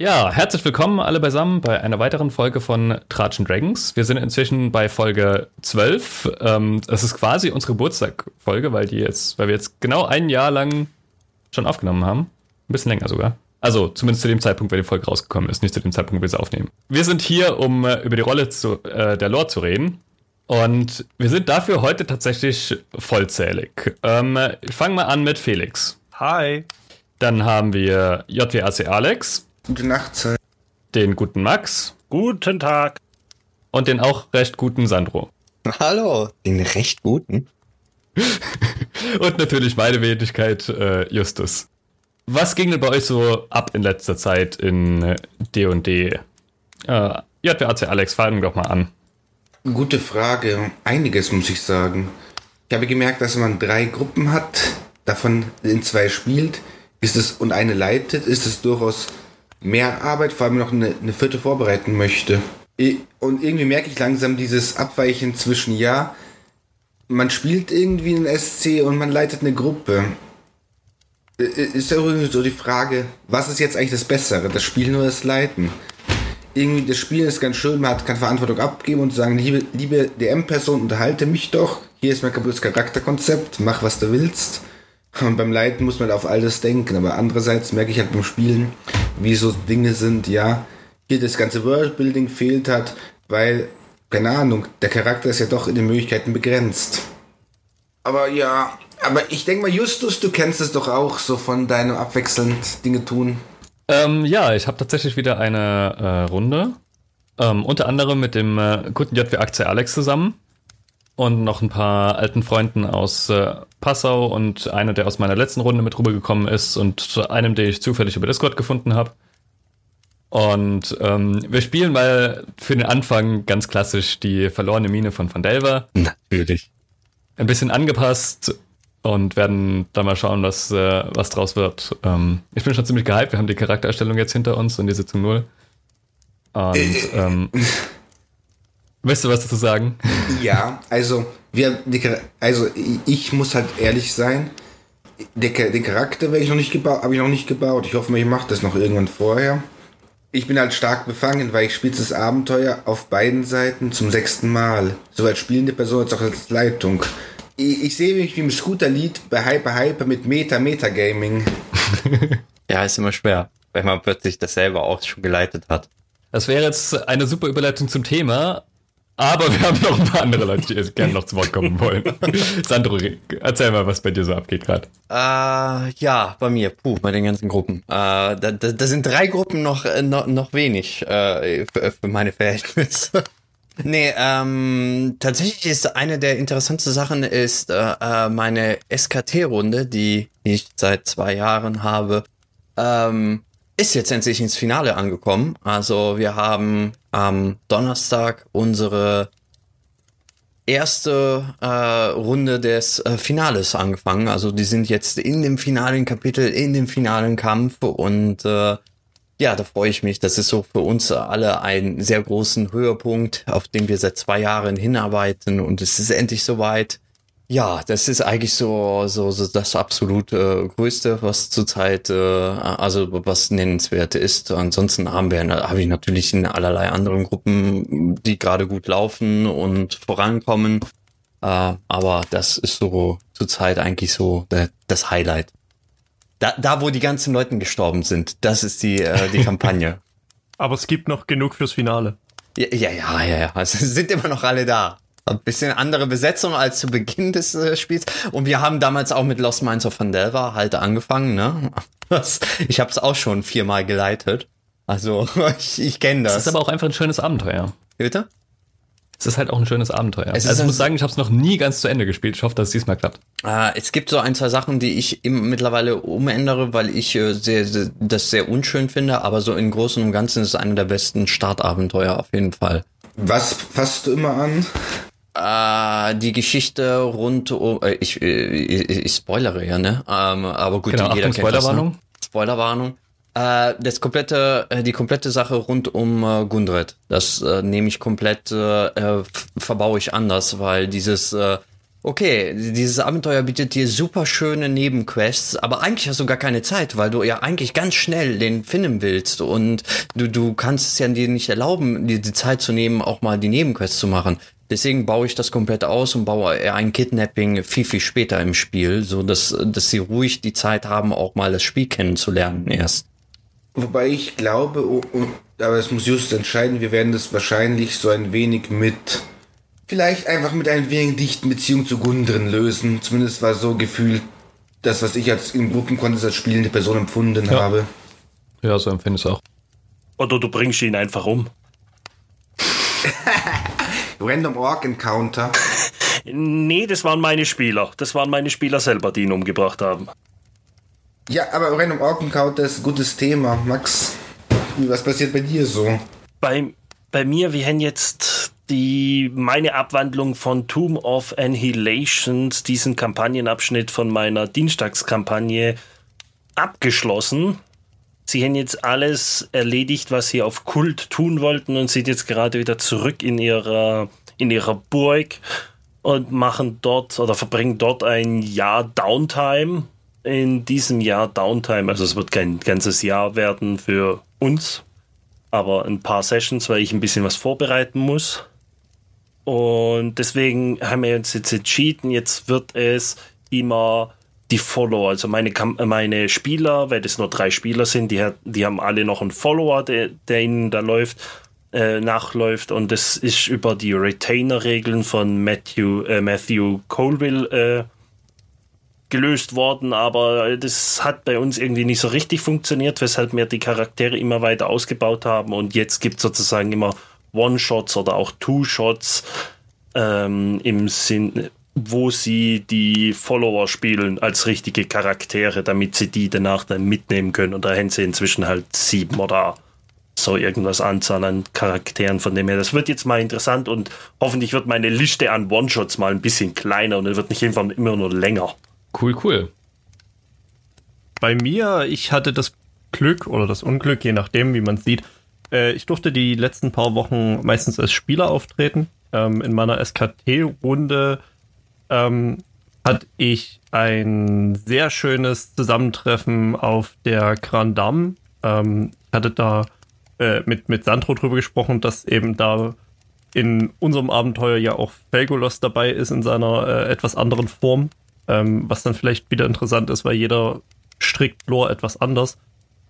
Ja, herzlich willkommen alle beisammen bei einer weiteren Folge von Tratschen Dragons. Wir sind inzwischen bei Folge 12. Ähm, das ist quasi unsere Geburtstagfolge, weil die jetzt, weil wir jetzt genau ein Jahr lang schon aufgenommen haben. Ein bisschen länger sogar. Also zumindest zu dem Zeitpunkt, wenn die Folge rausgekommen ist, nicht zu dem Zeitpunkt, wo wir sie aufnehmen. Wir sind hier, um äh, über die Rolle zu, äh, der Lore zu reden. Und wir sind dafür heute tatsächlich vollzählig. Ähm, ich fange mal an mit Felix. Hi. Dann haben wir JWAC Alex. Gute Nachtzeit. Den guten Max. Guten Tag. Und den auch recht guten Sandro. Hallo, den recht guten. und natürlich meine Wenigkeit, äh, Justus. Was ging denn bei euch so ab in letzter Zeit in D&D? Äh, JWAC Alex, fangen doch mal an. Gute Frage. Einiges muss ich sagen. Ich habe gemerkt, dass man drei Gruppen hat, davon in zwei spielt, ist es und eine leitet, ist es durchaus mehr Arbeit, vor allem noch eine, eine vierte vorbereiten möchte. Und irgendwie merke ich langsam dieses Abweichen zwischen, ja, man spielt irgendwie einen SC und man leitet eine Gruppe. Ist ja irgendwie so die Frage, was ist jetzt eigentlich das Bessere, das Spielen oder das Leiten? Irgendwie, das Spielen ist ganz schön, man kann Verantwortung abgeben und sagen, liebe, liebe DM-Person, unterhalte mich doch, hier ist mein kaputtes Charakterkonzept, mach was du willst. Und beim Leiten muss man auf alles denken, aber andererseits merke ich halt beim Spielen, wie so Dinge sind, ja, hier das ganze Worldbuilding fehlt hat, weil, keine Ahnung, der Charakter ist ja doch in den Möglichkeiten begrenzt. Aber ja, aber ich denke mal, Justus, du kennst es doch auch so von deinem abwechselnd Dinge tun. Ähm, ja, ich habe tatsächlich wieder eine äh, Runde. Ähm, unter anderem mit dem äh, guten JW Aktie Alex zusammen und noch ein paar alten Freunden aus äh, Passau und einer, der aus meiner letzten Runde mit rübergekommen ist und einem, den ich zufällig über Discord gefunden habe. Und ähm, wir spielen mal für den Anfang ganz klassisch die verlorene Mine von Van Delver. Natürlich. Ein bisschen angepasst und werden dann mal schauen, was, äh, was draus wird. Ähm, ich bin schon ziemlich gehypt. Wir haben die Charaktererstellung jetzt hinter uns und die Sitzung null. Und ähm, Weißt du was dazu sagen? Ja, also, wir, also ich muss halt ehrlich sein. Den Charakter habe ich noch nicht gebaut, habe ich noch nicht gebaut. Ich hoffe, ich mache das noch irgendwann vorher. Ich bin halt stark befangen, weil ich spiele das Abenteuer auf beiden Seiten zum sechsten Mal. Sowohl als spielende Person als auch als Leitung. Ich, ich sehe mich wie im Scooter-Lied bei Hyper Hyper mit Meta Meta Gaming. ja, ist immer schwer, wenn man plötzlich das selber auch schon geleitet hat. Das wäre jetzt eine super Überleitung zum Thema, aber wir haben noch ein paar andere Leute, die gerne noch zu Wort kommen wollen. Sandro, erzähl mal, was bei dir so abgeht gerade. Äh, ja, bei mir, puh, bei den ganzen Gruppen. Äh, da, da, da sind drei Gruppen noch, äh, noch, noch wenig äh, für, für meine Verhältnisse. Nee, ähm, tatsächlich ist eine der interessantesten Sachen ist äh, äh meine SKT-Runde, die, die ich seit zwei Jahren habe. Ähm, ist jetzt endlich ins Finale angekommen. Also wir haben am Donnerstag unsere erste äh, Runde des äh, Finales angefangen. Also die sind jetzt in dem finalen Kapitel, in dem finalen Kampf und äh, ja, da freue ich mich. Das ist so für uns alle ein sehr großen Höhepunkt, auf den wir seit zwei Jahren hinarbeiten und es ist endlich soweit. Ja, das ist eigentlich so, so, so das absolute Größte, was zurzeit, äh, also was nennenswert ist. Ansonsten haben wir, habe ich natürlich in allerlei anderen Gruppen, die gerade gut laufen und vorankommen. Äh, aber das ist so zurzeit eigentlich so der, das Highlight. Da, da, wo die ganzen Leute gestorben sind, das ist die, äh, die Kampagne. aber es gibt noch genug fürs Finale. Ja, ja, ja, ja, ja. Also sind immer noch alle da. Ein bisschen andere Besetzung als zu Beginn des äh, Spiels. Und wir haben damals auch mit Lost Minds of Vandelva halt angefangen, ne? Das, ich habe es auch schon viermal geleitet. Also ich, ich kenne das. Es ist aber auch einfach ein schönes Abenteuer. Bitte? Es ist halt auch ein schönes Abenteuer. Es also ich muss sagen, ich habe es noch nie ganz zu Ende gespielt. Ich hoffe, dass es diesmal klappt. Äh, es gibt so ein, zwei Sachen, die ich im, mittlerweile umändere, weil ich äh, sehr, sehr, das sehr unschön finde. Aber so im Großen und Ganzen ist es einer der besten Startabenteuer auf jeden Fall. Was fasst du immer an? Äh, die Geschichte rund um, äh, ich, äh, ich, ich spoilere ja, ne? Ähm, aber gut, genau, jeder Achtung, kennt Spoilerwarnung. Das, ne? Spoilerwarnung. Äh, das komplette, die komplette Sache rund um äh, Gundred, das äh, nehme ich komplett, äh verbaue ich anders, weil dieses, äh, okay, dieses Abenteuer bietet dir super schöne Nebenquests, aber eigentlich hast du gar keine Zeit, weil du ja eigentlich ganz schnell den finden willst und du, du kannst es ja dir nicht erlauben, dir die Zeit zu nehmen, auch mal die Nebenquests zu machen. Deswegen baue ich das komplett aus und baue ein Kidnapping viel, viel später im Spiel, so dass, dass sie ruhig die Zeit haben, auch mal das Spiel kennenzulernen erst. Wobei ich glaube, oh, oh, aber es muss Just entscheiden, wir werden das wahrscheinlich so ein wenig mit, vielleicht einfach mit ein wenig dichten Beziehung zu Gundren lösen. Zumindest war so gefühlt das, was ich als im Gruppenkontext als spielende Person empfunden Ja. habe. Ja, so empfinde ich es auch. Oder du bringst ihn einfach um. Random Orc Encounter. Nee, das waren meine Spieler. Das waren meine Spieler selber, die ihn umgebracht haben. Ja, aber Random Orc Encounter ist ein gutes Thema. Max, was passiert bei dir so? Bei, bei mir, wir haben jetzt die, meine Abwandlung von Tomb of Annihilations, diesen Kampagnenabschnitt von meiner Dienstagskampagne, abgeschlossen. Sie haben jetzt alles erledigt, was sie auf Kult tun wollten und sind jetzt gerade wieder zurück in ihrer, in ihrer Burg und machen dort oder verbringen dort ein Jahr Downtime. In diesem Jahr Downtime, also es wird kein ganzes Jahr werden für uns, aber ein paar Sessions, weil ich ein bisschen was vorbereiten muss. Und deswegen haben wir uns jetzt entschieden, jetzt wird es immer die Follower, also meine, meine Spieler, weil das nur drei Spieler sind, die, die haben alle noch einen Follower, der, der ihnen da läuft, äh, nachläuft. Und das ist über die Retainer-Regeln von Matthew, äh, Matthew Colville äh, gelöst worden, aber das hat bei uns irgendwie nicht so richtig funktioniert, weshalb wir die Charaktere immer weiter ausgebaut haben und jetzt gibt es sozusagen immer One-Shots oder auch Two-Shots ähm, im Sinn, wo sie die Follower spielen als richtige Charaktere, damit sie die danach dann mitnehmen können und da haben sie inzwischen halt sieben oder so irgendwas Anzahl an Charakteren von dem her. Das wird jetzt mal interessant und hoffentlich wird meine Liste an One-Shots mal ein bisschen kleiner und dann wird nicht irgendwann immer nur länger. Cool, cool. Bei mir, ich hatte das Glück oder das Unglück, je nachdem, wie man es sieht. Äh, ich durfte die letzten paar Wochen meistens als Spieler auftreten. Ähm, in meiner SKT-Runde ähm, hatte ich ein sehr schönes Zusammentreffen auf der Grand Dame. Ähm, ich hatte da äh, mit, mit Sandro drüber gesprochen, dass eben da in unserem Abenteuer ja auch Felgolos dabei ist in seiner äh, etwas anderen Form. Ähm, was dann vielleicht wieder interessant ist, weil jeder strickt Lore etwas anders.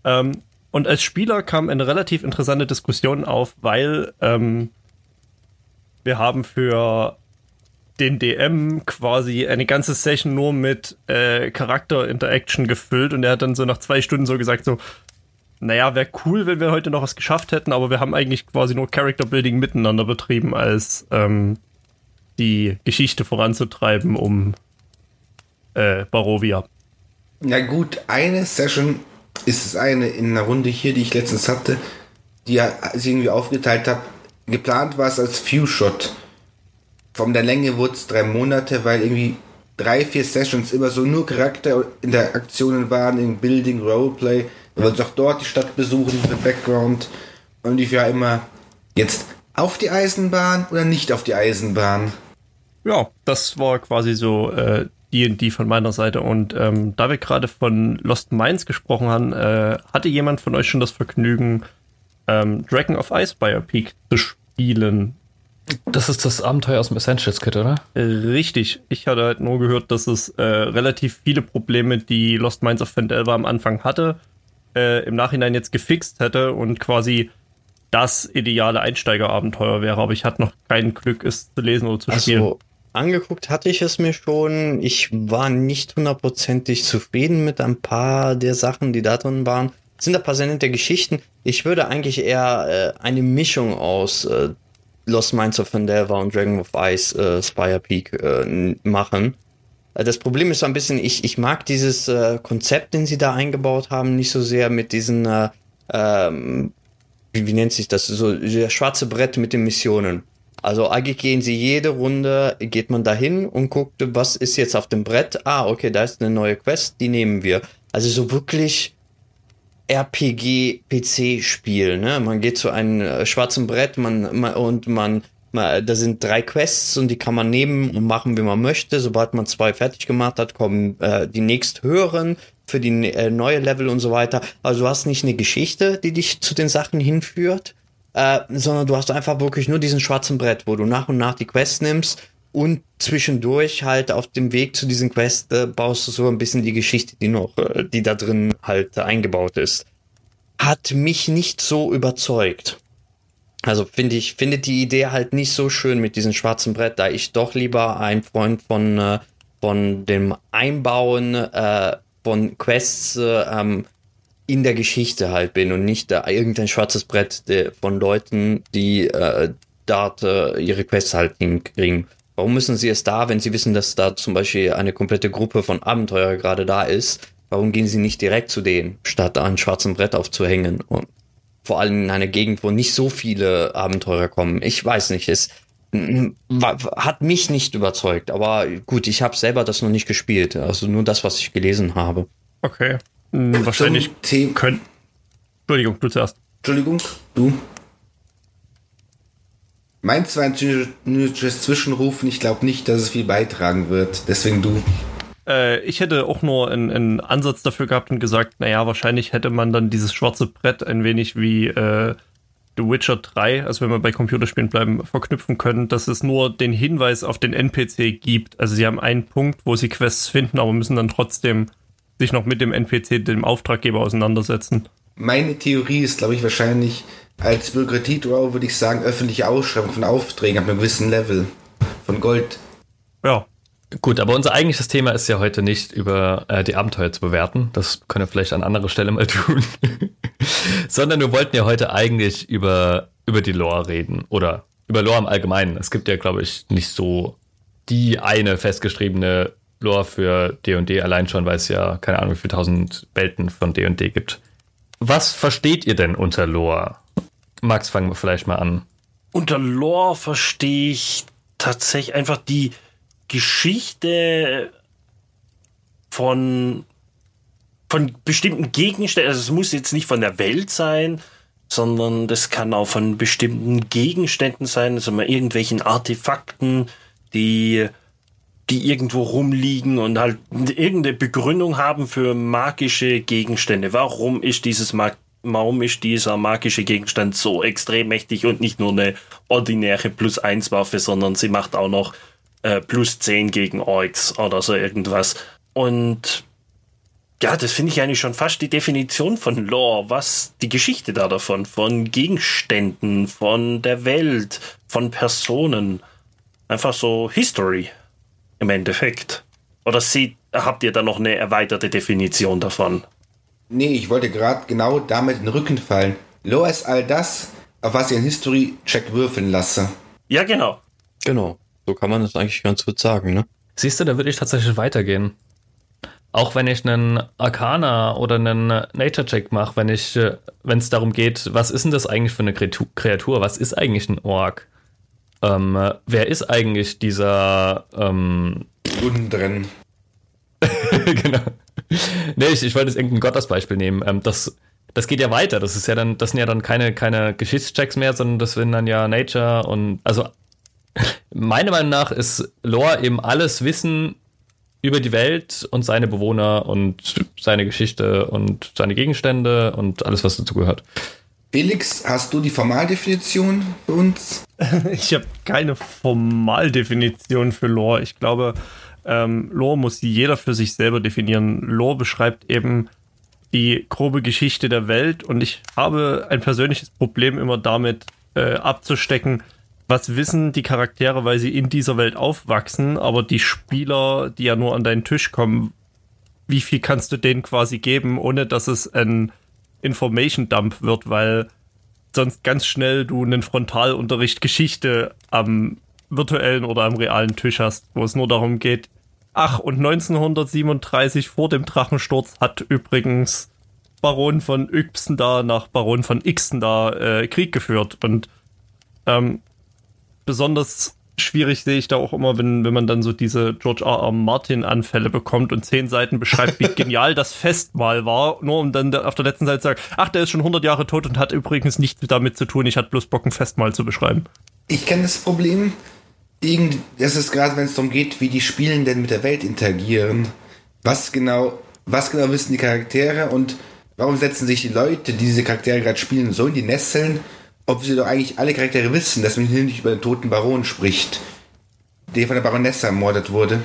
Ähm, und als Spieler kam eine relativ interessante Diskussion auf, weil ähm, wir haben für den DM quasi eine ganze Session nur mit äh, Charakter-Interaction gefüllt und er hat dann so nach zwei Stunden so gesagt, so, naja, wäre cool, wenn wir heute noch was geschafft hätten, aber wir haben eigentlich quasi nur Character-Building miteinander betrieben, als ähm, die Geschichte voranzutreiben, um äh, Barovia. Na gut, eine Session ist es eine in einer Runde hier, die ich letztens hatte, die ich irgendwie aufgeteilt habe. Geplant war es als Few-Shot. Von der Länge wurde es drei Monate, weil irgendwie drei, vier Sessions immer so nur Charakterinteraktionen waren im Building, Roleplay. Wir wollten auch dort die Stadt besuchen, für Background. Und ich war immer jetzt auf die Eisenbahn oder nicht auf die Eisenbahn. Ja, das war quasi so äh, D&D von meiner Seite. Und ähm, da wir gerade von Lost Mines gesprochen haben, äh, hatte jemand von euch schon das Vergnügen, ähm, Dragon of Ice Biopeak zu spielen? Das ist das Abenteuer aus dem Essentials Kit, oder? Richtig. Ich hatte halt nur gehört, dass es äh, relativ viele Probleme, die Lost Mines of Fandelver am Anfang hatte, äh, im Nachhinein jetzt gefixt hätte und quasi das ideale Einsteigerabenteuer wäre. Aber ich hatte noch kein Glück, es zu lesen oder zu spielen. Also, angeguckt hatte ich es mir schon. Ich war nicht hundertprozentig zufrieden mit ein paar der Sachen, die da drin waren. Es sind ein paar sehr nette Geschichten. Ich würde eigentlich eher äh, eine Mischung aus äh, Lost Minds of Fandelver und Dragon of Ice äh, Spire Peak äh, machen. Äh, Das Problem ist so ein bisschen, ich, ich mag dieses äh, Konzept, den sie da eingebaut haben, nicht so sehr mit diesen, äh, ähm, wie, wie nennt sich das, so der schwarze Brett mit den Missionen. Also eigentlich gehen sie jede Runde, geht man dahin und guckt, was ist jetzt auf dem Brett. Ah, okay, da ist eine neue Quest, die nehmen wir. Also so wirklich RPG-PC-Spiel, ne? Man geht zu einem äh, schwarzen Brett man, man, und man Da sind drei Quests und die kann man nehmen und machen, wie man möchte. Sobald man zwei fertig gemacht hat, kommen äh, die nächst höheren für die äh, neue Level und so weiter. Also du hast nicht eine Geschichte, die dich zu den Sachen hinführt, äh, sondern du hast einfach wirklich nur diesen schwarzen Brett, wo du nach und nach die Quests nimmst und zwischendurch halt auf dem Weg zu diesen Quests äh, baust du so ein bisschen die Geschichte, die noch, äh, die da drin halt äh, eingebaut ist. Hat mich nicht so überzeugt. Also finde ich, finde die Idee halt nicht so schön mit diesem schwarzen Brett, da ich doch lieber ein Freund von, äh, von dem Einbauen äh, von Quests äh, ähm, in der Geschichte halt bin und nicht da irgendein schwarzes Brett de, von Leuten, die äh, dort äh, ihre Quests halt hinkriegen. Warum müssen sie es da, wenn sie wissen, dass da zum Beispiel eine komplette Gruppe von Abenteurer gerade da ist? Warum gehen sie nicht direkt zu denen, statt da ein schwarzes Brett aufzuhängen? Und vor allem in einer Gegend, wo nicht so viele Abenteurer kommen. Ich weiß nicht, es hat mich nicht überzeugt, aber gut, ich habe selber das noch nicht gespielt, also nur das, was ich gelesen habe. Okay, hm, wahrscheinlich können. Entschuldigung, du zuerst. Entschuldigung, du. Mein zweites Zwischenrufen, ich glaube nicht, dass es viel beitragen wird. Deswegen du. Äh, ich hätte auch nur einen, einen, Ansatz dafür gehabt und gesagt, naja, wahrscheinlich hätte man dann dieses schwarze Brett ein wenig wie äh, The Witcher 3, also wenn wir bei Computerspielen bleiben, verknüpfen können, dass es nur den Hinweis auf den NPC gibt. Also sie haben einen Punkt, wo sie Quests finden, aber müssen dann trotzdem sich noch mit dem NPC, dem Auftraggeber auseinandersetzen. Meine Theorie ist, glaube ich, wahrscheinlich als Bürokratie-Draw würde ich sagen, öffentliche Ausschreibung von Aufträgen ab einem gewissen Level von Gold. Ja, Gut, aber unser eigentliches Thema ist ja heute nicht über äh, die Abenteuer zu bewerten. Das können wir vielleicht an anderer Stelle mal tun. Sondern wir wollten ja heute eigentlich über, über die Lore reden. Oder über Lore im Allgemeinen. Es gibt ja, glaube ich, nicht so die eine festgeschriebene Lore für D&D allein schon, weil es ja keine Ahnung, wie viele tausend Welten von D&D gibt. Was versteht ihr denn unter Lore? Max, fangen wir vielleicht mal an. Unter Lore verstehe ich tatsächlich einfach die Geschichte von, von bestimmten Gegenständen, also es muss jetzt nicht von der Welt sein, sondern das kann auch von bestimmten Gegenständen sein, also mal irgendwelchen Artefakten, die, die irgendwo rumliegen und halt irgendeine Begründung haben für magische Gegenstände. Warum ist dieses Mag warum ist dieser magische Gegenstand so extrem mächtig und nicht nur eine ordinäre Plus 1 Waffe, sondern sie macht auch noch äh, plus 10 gegen Orks oder so irgendwas. Und ja, das finde ich eigentlich schon fast die Definition von Lore, was die Geschichte da davon, von Gegenständen, von der Welt, von Personen. Einfach so History im Endeffekt. Oder seht, habt ihr da noch eine erweiterte Definition davon? Nee, ich wollte gerade genau damit in den Rücken fallen. Lore ist all das, auf was ich einen History-Check würfeln lasse. Ja, genau. Genau. So kann man das eigentlich ganz gut sagen, ne? Siehst du, da würde ich tatsächlich weitergehen. Auch wenn ich einen Arcana oder einen Nature-Check mache, wenn ich, äh, wenn es darum geht, was ist denn das eigentlich für eine Kreatur? Was ist eigentlich ein Ork? Ähm, wer ist eigentlich dieser ähm, Undren? genau. Nee, ich, ich wollte jetzt irgendein Gott als Beispiel nehmen. Ähm, das, das geht ja weiter. Das ist ja dann, das sind ja dann keine, keine Geschichtschecks mehr, sondern das sind dann ja Nature und also Meiner Meinung nach ist Lore eben alles Wissen über die Welt und seine Bewohner und seine Geschichte und seine Gegenstände und alles, was dazu gehört. Felix, hast du die Formaldefinition für uns? Ich habe keine Formaldefinition für Lore. Ich glaube, ähm, Lore muss jeder für sich selber definieren. Lore beschreibt eben die grobe Geschichte der Welt und ich habe ein persönliches Problem immer damit äh, abzustecken, was wissen die Charaktere, weil sie in dieser Welt aufwachsen, aber die Spieler, die ja nur an deinen Tisch kommen, wie viel kannst du denen quasi geben, ohne dass es ein Information Dump wird, weil sonst ganz schnell du einen Frontalunterricht Geschichte am virtuellen oder am realen Tisch hast, wo es nur darum geht, ach, und 1937 vor dem Drachensturz hat übrigens Baron von Ypsen da nach Baron von Ixen da äh, Krieg geführt und ähm, besonders schwierig sehe ich da auch immer, wenn, wenn man dann so diese George R. R. Martin-Anfälle bekommt und zehn Seiten beschreibt, wie genial das Festmahl war, nur um dann auf der letzten Seite zu sagen, ach, der ist schon 100 Jahre tot und hat übrigens nichts damit zu tun, ich hatte bloß Bock, ein Festmahl zu beschreiben. ich kenne das Problem. Irgend, das ist gerade, wenn es darum geht, wie die Spielenden mit der Welt interagieren. Was genau, was genau wissen die Charaktere und warum setzen sich die Leute, die diese Charaktere gerade spielen, so in die Nesseln, ob sie doch eigentlich alle Charaktere wissen, dass man hier nicht über den toten Baron spricht, der von der Baronessa ermordet wurde.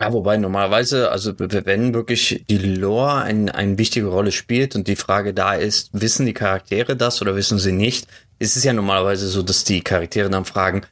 Ja, wobei normalerweise, also wenn wirklich die Lore ein, eine wichtige Rolle spielt und die Frage da ist, wissen die Charaktere das oder wissen sie nicht, ist es ja normalerweise so, dass die Charaktere dann fragen,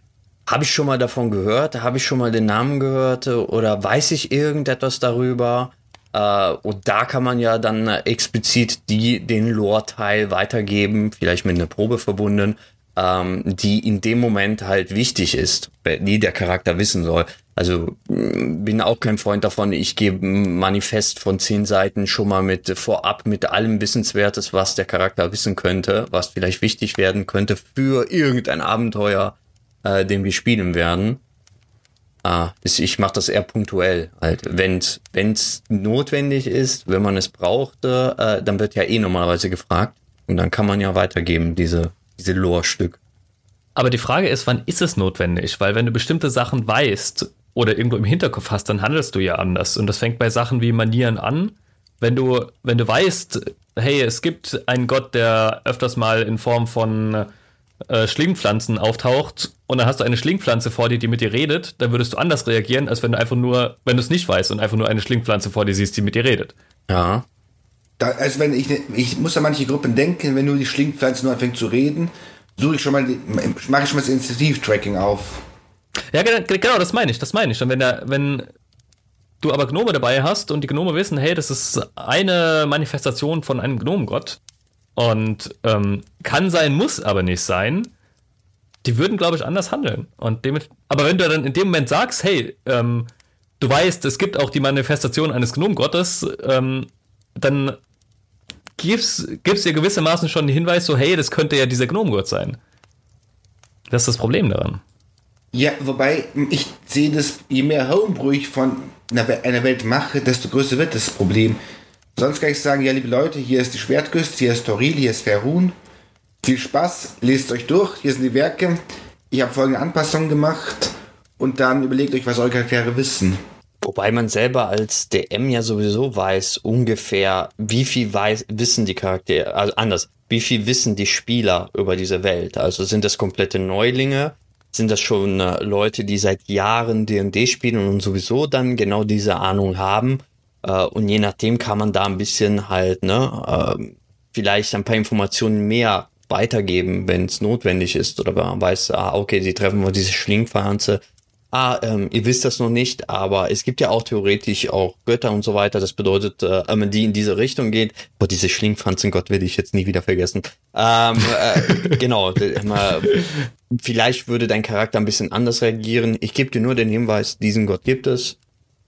habe ich schon mal davon gehört, habe ich schon mal den Namen gehört oder weiß ich irgendetwas darüber? Äh, und da kann man ja dann explizit die den Lore-Teil weitergeben, vielleicht mit einer Probe verbunden, ähm, die in dem Moment halt wichtig ist, die der Charakter wissen soll. Also mm, bin auch kein Freund davon, ich gebe ein Manifest von zehn Seiten schon mal mit vorab mit allem Wissenswertes, was der Charakter wissen könnte, was vielleicht wichtig werden könnte für irgendein Abenteuer, äh, den wir spielen werden. Ah, ich mache das eher punktuell. Halt, wenn es notwendig ist, wenn man es braucht, äh, dann wird ja eh normalerweise gefragt und dann kann man ja weitergeben diese diese Lore-Stück. Aber die Frage ist, wann ist es notwendig? Weil wenn du bestimmte Sachen weißt oder irgendwo im Hinterkopf hast, dann handelst du ja anders. Und das fängt bei Sachen wie Manieren an. Wenn du, wenn du weißt, hey, es gibt einen Gott, der öfters mal in Form von äh, Schlingpflanzen auftaucht und dann hast du eine Schlingpflanze vor dir, die mit dir redet, dann würdest du anders reagieren, als wenn du einfach nur, wenn du es nicht weißt und einfach nur eine Schlingpflanze vor dir siehst, die mit dir redet. Ja. Da, also wenn ich, ich muss an manche Gruppen denken, wenn nur die Schlingpflanze nur anfängt zu reden, suche ich schon mal, mache ich schon mal das Initiativ-Tracking auf. Ja, genau, das meine ich, das meine ich. Und wenn der, wenn du aber Gnome dabei hast und die Gnome wissen, hey, das ist eine Manifestation von einem Gnomengott und ähm, kann sein, muss aber nicht sein, die würden, glaube ich, anders handeln. Und damit, aber wenn du dann in dem Moment sagst, hey, ähm, du weißt, es gibt auch die Manifestation eines Gnomengottes, ähm, dann gibst, gibst dir gewissermaßen schon den Hinweis, so, hey, das könnte ja dieser Gnomengott sein. Das ist das Problem daran. Ja, wobei ich sehe das, je mehr Homebrew ich von einer, Welt mache, desto größer wird das Problem. Sonst kann ich sagen, ja, liebe Leute, hier ist die Schwertküste, hier ist Toril, hier ist Ferun. Viel Spaß, lest euch durch, hier sind die Werke. Ich habe folgende Anpassungen gemacht und dann überlegt euch, was eure Charaktere wissen. Wobei man selber als DM ja sowieso weiß ungefähr, wie viel weiß, wissen die Charaktere, also anders, wie viel wissen die Spieler über diese Welt. Also sind das komplette Neulinge? Sind das schon äh, Leute, die seit Jahren D&D spielen und sowieso dann genau diese Ahnung haben? Äh, und je nachdem kann man da ein bisschen halt, ne, äh, vielleicht ein paar Informationen mehr weitergeben, wenn es notwendig ist. Oder man weiß, ah, okay, sie treffen wohl diese Schlingpflanze, ah, ähm, ihr wisst das noch nicht, aber es gibt ja auch theoretisch auch Götter und so weiter. Das bedeutet, äh, wenn man die in diese Richtung geht, boah, diese Schlingpflanzengott werde ich jetzt nie wieder vergessen. Ähm, äh, genau, vielleicht würde dein Charakter ein bisschen anders reagieren. Ich gebe dir nur den Hinweis, diesen Gott gibt es.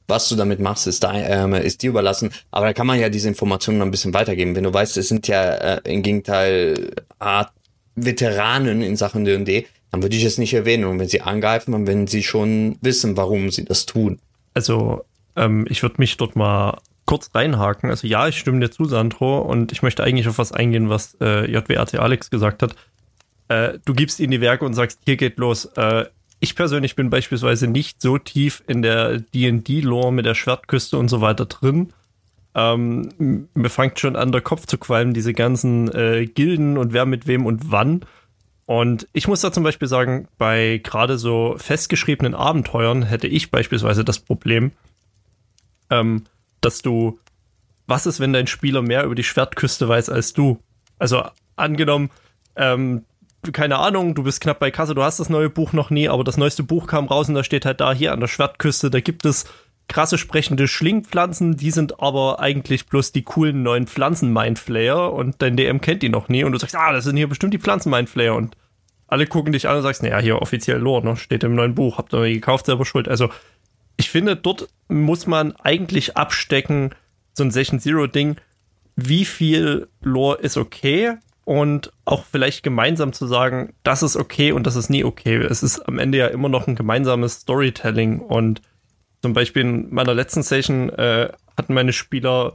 Was du damit machst, ist, dein, äh, ist dir überlassen. Aber da kann man ja diese Informationen noch ein bisschen weitergeben. Wenn du weißt, es sind ja äh, im Gegenteil Art Veteranen in Sachen D&D, dann würde ich es nicht erwähnen. Und wenn sie angreifen, dann werden sie schon wissen, warum sie das tun. Also, ähm, ich würde mich dort mal kurz reinhaken. Also ja, ich stimme dir zu, Sandro, und ich möchte eigentlich auf was eingehen, was äh, JWRT Alex gesagt hat. Äh, du gibst ihnen die Werke und sagst, hier geht los. Äh, ich persönlich bin beispielsweise nicht so tief in der D&D-Lore mit der Schwertküste und so weiter drin. Ähm, mir fängt schon an, der Kopf zu qualmen, diese ganzen äh, Gilden und wer mit wem und wann. Und ich muss da zum Beispiel sagen, bei gerade so festgeschriebenen Abenteuern hätte ich beispielsweise das Problem, ähm, dass du, was ist, wenn dein Spieler mehr über die Schwertküste weiß als du? Also angenommen, ähm, keine Ahnung, du bist knapp bei Kasse, du hast das neue Buch noch nie, aber das neueste Buch kam raus und da steht halt da hier an der Schwertküste, da gibt es krasse sprechende Schlingpflanzen, die sind aber eigentlich bloß die coolen neuen Pflanzen-Mindflayer und dein DM kennt die noch nie und du sagst, ah, das sind hier bestimmt die Pflanzen-Mindflayer und alle gucken dich an und sagst, naja, hier offiziell Lore, ne, steht im neuen Buch, habt ihr gekauft, selber schuld. Also, ich finde, dort muss man eigentlich abstecken, so ein Session Zero Ding, wie viel Lore ist okay und auch vielleicht gemeinsam zu sagen, das ist okay und das ist nie okay. Es ist am Ende ja immer noch ein gemeinsames Storytelling und zum Beispiel in meiner letzten Session äh, hatten meine Spieler,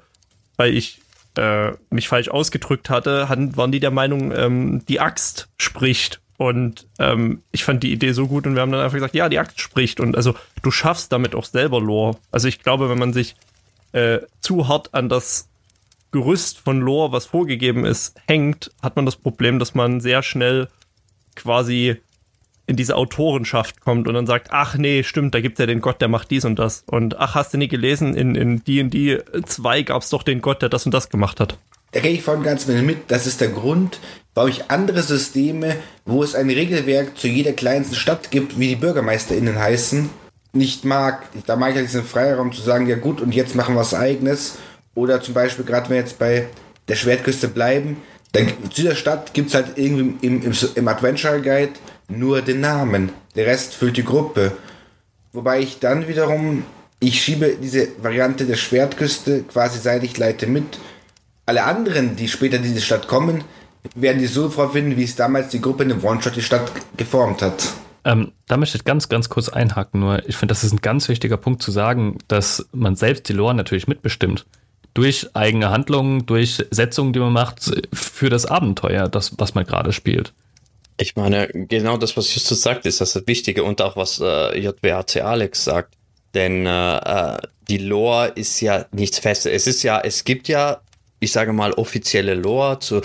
weil ich äh, mich falsch ausgedrückt hatte, hatten, waren die der Meinung, ähm, die Axt spricht Und ähm, ich fand die Idee so gut und wir haben dann einfach gesagt, ja, die Axt spricht. Und also du schaffst damit auch selber Lore. Also ich glaube, wenn man sich äh, zu hart an das Gerüst von Lore, was vorgegeben ist, hängt, hat man das Problem, dass man sehr schnell quasi in diese Autorenschaft kommt und dann sagt, ach nee, stimmt, da gibt es ja den Gott, der macht dies und das. Und ach, hast du nie gelesen, in in D&D 2 gab es doch den Gott, der das und das gemacht hat. Da gehe ich voll und ganz mit. Das ist der Grund, warum ich andere Systeme, wo es ein Regelwerk zu jeder kleinsten Stadt gibt, wie die BürgermeisterInnen heißen, nicht mag. Da mag ich halt diesen Freiraum zu sagen, ja gut, und jetzt machen wir was eigenes. Oder zum Beispiel, gerade wenn wir jetzt bei der Schwertküste bleiben, dann zu der Stadt gibt es halt irgendwie im, im, im Adventure Guide nur den Namen. Der Rest füllt die Gruppe. Wobei ich dann wiederum, ich schiebe diese Variante der Schwertküste quasi seitlich leite mit. Alle anderen, die später in diese Stadt kommen, werden die so vorfinden, wie es damals die Gruppe in dem One-Shot die Stadt geformt hat. Ähm, da möchte ich ganz, ganz kurz einhaken. Nur, ich finde, das ist ein ganz wichtiger Punkt zu sagen, dass man selbst die Lore natürlich mitbestimmt. Durch eigene Handlungen, durch Setzungen, die man macht, für das Abenteuer, das, was man gerade spielt. Ich meine, genau das, was Justus sagt, ist das, das Wichtige und auch was äh, JWAC Alex sagt. Denn äh, äh, die Lore ist ja nichts Festes. Es ist ja, es gibt ja, ich sage mal, offizielle Lore zu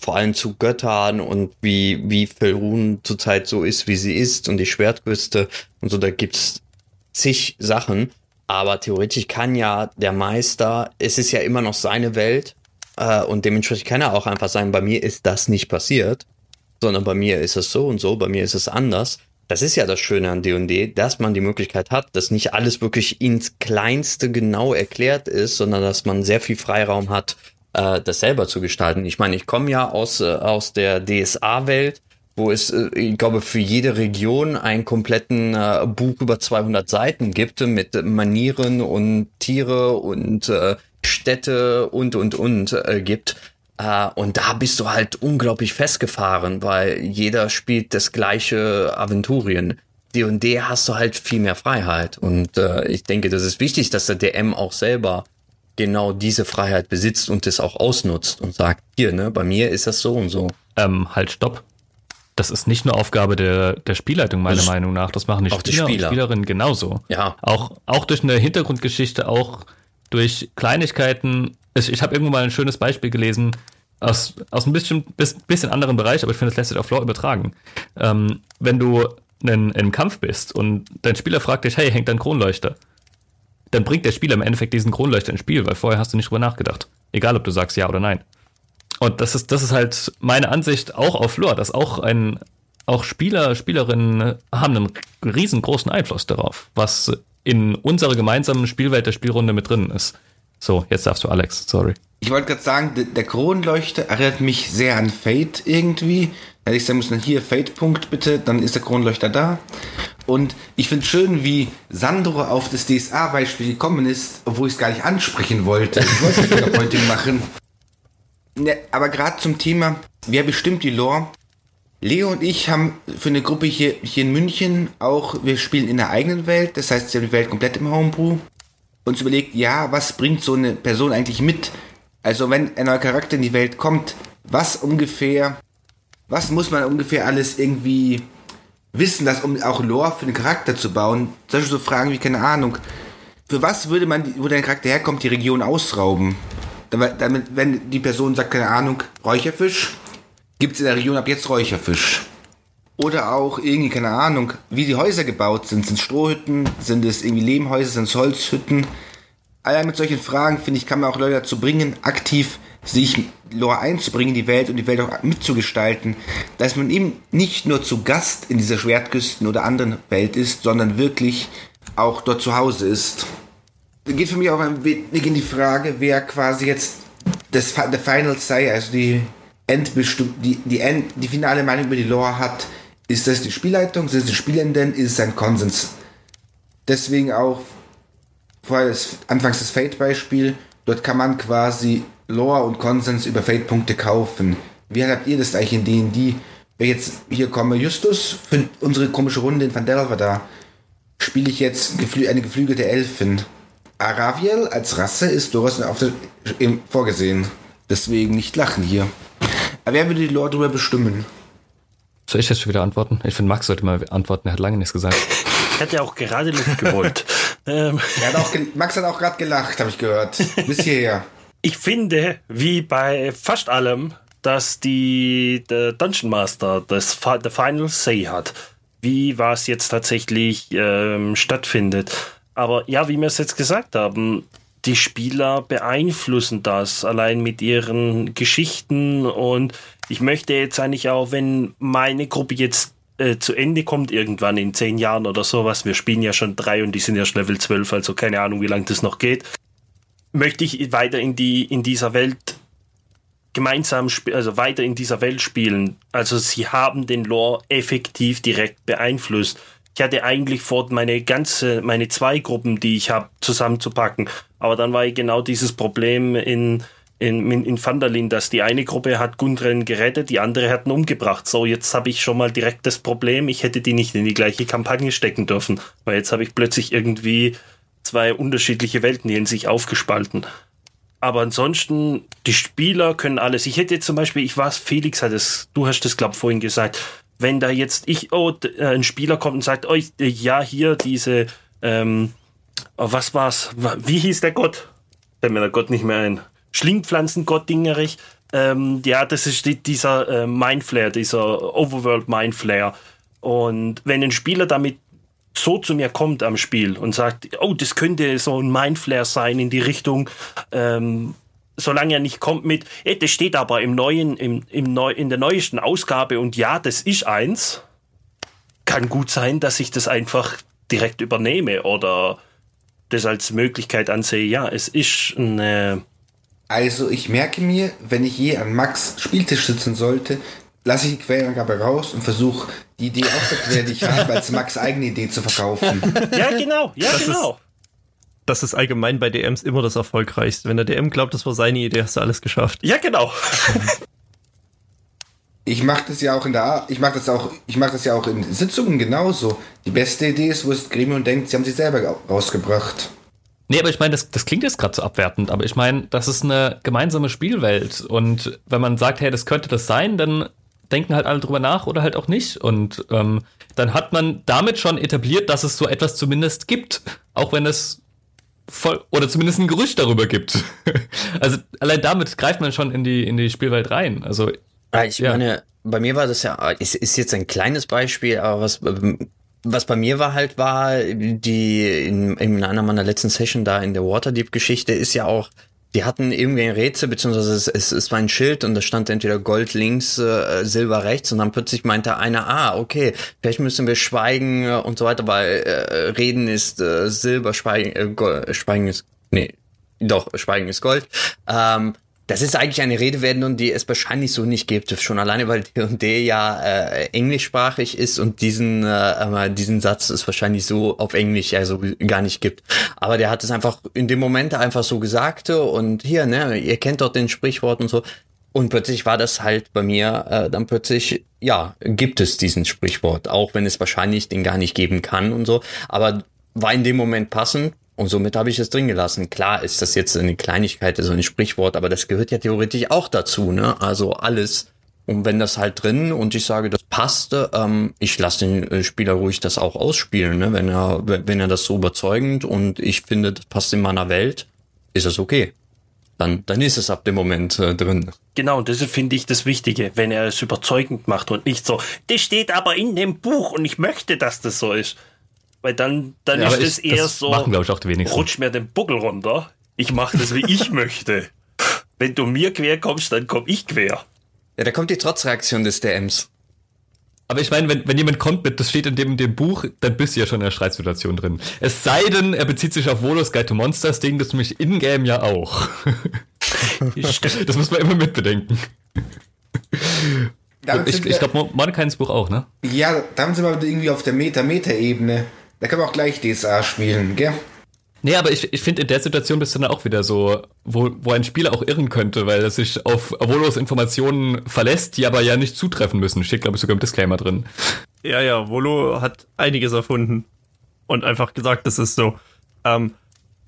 vor allem zu Göttern und wie, wie Felrun zurzeit so ist, wie sie ist und die Schwertküste und so, da gibt's zig Sachen. Aber theoretisch kann ja der Meister, es ist ja immer noch seine Welt äh, und dementsprechend kann er auch einfach sagen, bei mir ist das nicht passiert, sondern bei mir ist es so und so, bei mir ist es anders. Das ist ja das Schöne an D&D, dass man die Möglichkeit hat, dass nicht alles wirklich ins Kleinste genau erklärt ist, sondern dass man sehr viel Freiraum hat, äh, das selber zu gestalten. Ich meine, ich komme ja aus, äh, aus der DSA-Welt, wo es, äh, ich glaube, für jede Region einen kompletten äh, Buch über 200 Seiten gibt mit Manieren und Tiere und äh, Städte und, und, und äh, gibt. Uh, und da bist du halt unglaublich festgefahren, weil jeder spielt das gleiche Aventurien. D&D hast du halt viel mehr Freiheit. Und uh, ich denke, das ist wichtig, dass der DM auch selber genau diese Freiheit besitzt und das auch ausnutzt und sagt, hier, ne, bei mir ist das so und so. Ähm, halt, stopp. Das ist nicht nur Aufgabe der, der Spielleitung, meiner das Meinung nach. Das machen die auch Spieler die Spieler. und Spielerinnen genauso. Ja. Auch, auch durch eine Hintergrundgeschichte, auch durch Kleinigkeiten. Ich, ich habe irgendwo mal ein schönes Beispiel gelesen, aus, aus ein bisschen, bisschen anderen Bereich, aber ich finde, das lässt sich auf Lore übertragen. Ähm, wenn du in, in einem Kampf bist und dein Spieler fragt dich, hey, hängt dein Kronleuchter? dann bringt der Spieler im Endeffekt diesen Kronleuchter ins Spiel, weil vorher hast du nicht drüber nachgedacht. Egal, ob du sagst ja oder nein. Und das ist, das ist halt meine Ansicht auch auf Lore, dass auch ein, auch Spieler, Spielerinnen haben einen riesengroßen Einfluss darauf, was in unserer gemeinsamen Spielwelt der Spielrunde mit drin ist. So, jetzt darfst du Alex, sorry. Ich wollte gerade sagen, der Kronleuchter erinnert mich sehr an Fate irgendwie. Hätte ich sagen müssen, hier Fate-Punkt bitte, dann ist der Kronleuchter da. Und ich finde schön, wie Sandro auf das DSA-Beispiel gekommen ist, obwohl ich es gar nicht ansprechen wollte. Ich wollte es Therapeutin machen. Ne, aber gerade zum Thema, wer bestimmt die Lore? Leo und ich haben für eine Gruppe hier, hier in München auch, wir spielen in der eigenen Welt, das heißt, wir haben die Welt komplett im Homebrew. Uns überlegt, ja, was bringt so eine Person eigentlich mit? Also, wenn ein neuer Charakter in die Welt kommt, was ungefähr, was muss man ungefähr alles irgendwie wissen, dass um auch Lore für den Charakter zu bauen, solche so Fragen wie, keine Ahnung, für was würde man, wo der Charakter herkommt, die Region ausrauben? Damit, wenn die Person sagt, keine Ahnung, Räucherfisch, gibt es in der Region ab jetzt Räucherfisch. Oder auch irgendwie, keine Ahnung, wie die Häuser gebaut sind. Sind es Strohhütten? Sind es irgendwie Lehmhäuser? Sind es Holzhütten? Allein mit solchen Fragen, finde ich, kann man auch Leute dazu bringen, aktiv sich Lore einzubringen, die Welt und die Welt auch mitzugestalten, dass man eben nicht nur zu Gast in dieser Schwertküsten oder anderen Welt ist, sondern wirklich auch dort zu Hause ist. Geht für mich auch ein wenig in die Frage, wer quasi jetzt das der Final sei, also die Endbestimmung, die, die, End, die finale Meinung über die Lore hat. Ist das die Spielleitung? Sind es die Spielenden? Ist es ein Konsens? Deswegen auch vorher das, anfangs das Fate-Beispiel. Dort kann man quasi Lore und Konsens über Fate-Punkte kaufen. Wie habt ihr das eigentlich in D&D? Wenn jetzt hier komme Justus für unsere komische Runde in Van da spiele ich jetzt eine geflügelte Elfin. Araviel als Rasse ist durchaus auf der, im, vorgesehen. Deswegen nicht lachen hier. Aber wer würde die Lore darüber bestimmen? Soll ich jetzt schon wieder antworten? Ich finde, Max sollte mal antworten, er hat lange nichts gesagt. Ich hätte ja auch gerade Luft gewollt. ähm, Hat auch Max hat auch gerade gelacht, habe ich gehört. Bis hierher. ich finde, wie bei fast allem, dass die der Dungeon Master das the Final Say hat, wie was jetzt tatsächlich ähm, stattfindet. Aber ja, wie wir es jetzt gesagt haben, die Spieler beeinflussen das allein mit ihren Geschichten und ich möchte jetzt eigentlich auch, wenn meine Gruppe jetzt äh, zu Ende kommt, irgendwann in zehn Jahren oder sowas, wir spielen ja schon drei und die sind erst Level 12, also keine Ahnung, wie lange das noch geht, möchte ich weiter in die in dieser Welt gemeinsam also weiter in dieser Welt spielen. Also sie haben den Lore effektiv direkt beeinflusst. Ich hatte eigentlich vor, meine ganze, meine zwei Gruppen, die ich habe, zusammenzupacken. Aber dann war genau dieses Problem in, in, in, in Vandalin, dass die eine Gruppe hat Gundren gerettet, die andere hat ihn umgebracht. So, jetzt habe ich schon mal direkt das Problem, ich hätte die nicht in die gleiche Kampagne stecken dürfen. Weil jetzt habe ich plötzlich irgendwie zwei unterschiedliche Welten, die in sich aufgespalten. Aber ansonsten, die Spieler können alles. Ich hätte zum Beispiel, ich weiß, Felix hat es, du hast das, glaube vorhin gesagt, wenn da jetzt ich, oh, äh, ein Spieler kommt und sagt, oh, äh, ja, hier diese, ähm, oh, was war's? Wa- Wie hieß der Gott? Fällt mir der Gott nicht mehr ein. Schlingpflanzengott Dingerich. Ähm, ja, das ist die, dieser äh, Mindflayer, dieser Overworld Mindflayer. Und wenn ein Spieler damit so zu mir kommt am Spiel und sagt, oh, das könnte so ein Mindflare sein in die Richtung, ähm, solange er nicht kommt mit, eh, das steht aber im neuen, im, im neu, in der neuesten Ausgabe und ja, das ist eins, kann gut sein, dass ich das einfach direkt übernehme oder das als Möglichkeit ansehe, ja, es ist eine, Also ich merke mir, wenn ich je an Max Spieltisch sitzen sollte, lasse ich die Quellenangabe raus und versuche die Idee Quelle, die ich habe, als Max eigene Idee zu verkaufen. ja genau, ja Das ist- genau. Das ist allgemein bei DMs immer das Erfolgreichste. Wenn der DM glaubt, das war seine Idee, hast du alles geschafft. Ja, genau. Ich mache das ja auch in der, ich mache das auch, ich mache das ja auch in Sitzungen genauso. Die beste Idee ist, wo das Gremium denkt, sie haben sie selber rausgebracht. Nee, aber ich meine, das, das klingt jetzt gerade so abwertend, aber ich meine, das ist eine gemeinsame Spielwelt und wenn man sagt, hey, das könnte das sein, dann denken halt alle drüber nach oder halt auch nicht und ähm, dann hat man damit schon etabliert, dass es so etwas zumindest gibt, auch wenn es voll oder zumindest ein Gerücht darüber gibt. also allein damit greift man schon in die in die Spielwelt rein. Also ich Ja. meine, bei mir war das ja, ist, ist jetzt ein kleines Beispiel, aber was, was bei mir war halt war, die in, in einer meiner letzten Session da in der Waterdeep-Geschichte ist ja auch, die hatten irgendwie ein Rätsel, beziehungsweise es, es, es war ein Schild und da stand entweder Gold links, äh, Silber rechts und dann plötzlich meinte einer, ah, okay, vielleicht müssen wir schweigen äh, und so weiter, weil äh, Reden ist äh, Silber, Schweigen, äh, Gold, Schweigen ist, nee, doch, Schweigen ist Gold. Ähm, das ist eigentlich eine Redewendung, die es wahrscheinlich so nicht gibt. Schon alleine, weil D&D ja äh, englischsprachig ist und diesen, äh, äh, diesen Satz es wahrscheinlich so auf Englisch also gar nicht gibt. Aber der hat es einfach in dem Moment einfach so gesagt und hier, ne, ihr kennt doch den Sprichwort und so. Und plötzlich war das halt bei mir äh, dann plötzlich, ja, gibt es diesen Sprichwort, auch wenn es wahrscheinlich den gar nicht geben kann und so. Aber war in dem Moment passend und somit habe ich es drin gelassen. Klar ist das jetzt eine Kleinigkeit, so ein Sprichwort, aber das gehört ja theoretisch auch dazu, ne? Also alles. Und wenn das halt drin und ich sage, das passte, ähm, ich lasse den äh, Spieler ruhig das auch ausspielen, ne? Wenn er, wenn er das so überzeugend und ich finde, das passt in meiner Welt, ist das okay. Dann, dann ist es ab dem Moment äh, drin. Genau, und das finde ich das Wichtige, wenn er es überzeugend macht und nicht so, das steht aber in dem Buch und ich möchte, dass das so ist. Weil dann, dann Ja, ist ich- eher das so, machen, ich, auch die wenigsten. rutsch mir den Buckel runter, ich mache das, wie ich möchte. Wenn du mir quer kommst, dann komm ich quer. Ja, da kommt die Trotzreaktion des DMs. Aber ich meine, wenn, wenn jemand kommt mit, das steht in dem, dem Buch, dann bist du ja schon in der Streitsituation drin. Es sei denn, er bezieht sich auf Volos Guide to Monsters, Ding, das nämlich in-game ja auch. das muss man immer mitbedenken. Ich, ich glaube, Mordekains Buch auch, ne? ja, dann sind wir irgendwie auf der Meta-Meta-Ebene. Da können wir auch gleich DSA spielen, gell? Nee, aber ich, ich finde, in der Situation bist du dann auch wieder so, wo, wo ein Spieler auch irren könnte, weil er sich auf Volos Informationen verlässt, die aber ja nicht zutreffen müssen. Steht, glaube ich, sogar im Disclaimer drin. Ja, ja, Volo hat einiges erfunden und einfach gesagt, das ist so. Ähm,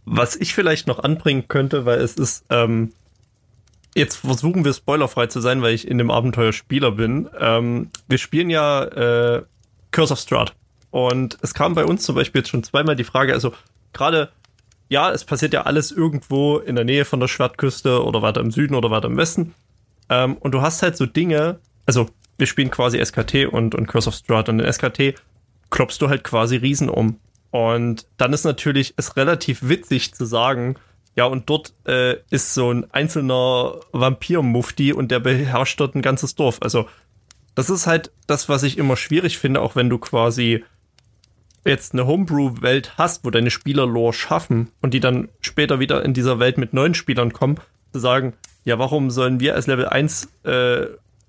was ich vielleicht noch anbringen könnte, weil es ist, ähm, jetzt versuchen wir spoilerfrei zu sein, weil ich in dem Abenteuer Spieler bin. Ähm, wir spielen ja äh, Curse of Strahd. Und es kam bei uns zum Beispiel jetzt schon zweimal die Frage, also gerade, ja, es passiert ja alles irgendwo in der Nähe von der Schwertküste oder weiter im Süden oder weiter im Westen. Ähm, und du hast halt so Dinge, also wir spielen quasi SKT und, und Curse of Strahd und in SKT klopfst du halt quasi Riesen um. Und dann ist natürlich es relativ witzig zu sagen, ja, und dort äh, ist so ein einzelner Vampir-Mufti und der beherrscht dort ein ganzes Dorf. Also, das ist halt das, was ich immer schwierig finde, auch wenn du quasi jetzt eine Homebrew-Welt hast, wo deine Spieler Lore schaffen und die dann später wieder in dieser Welt mit neuen Spielern kommen, zu sagen, ja, warum sollen wir als Level 1 äh,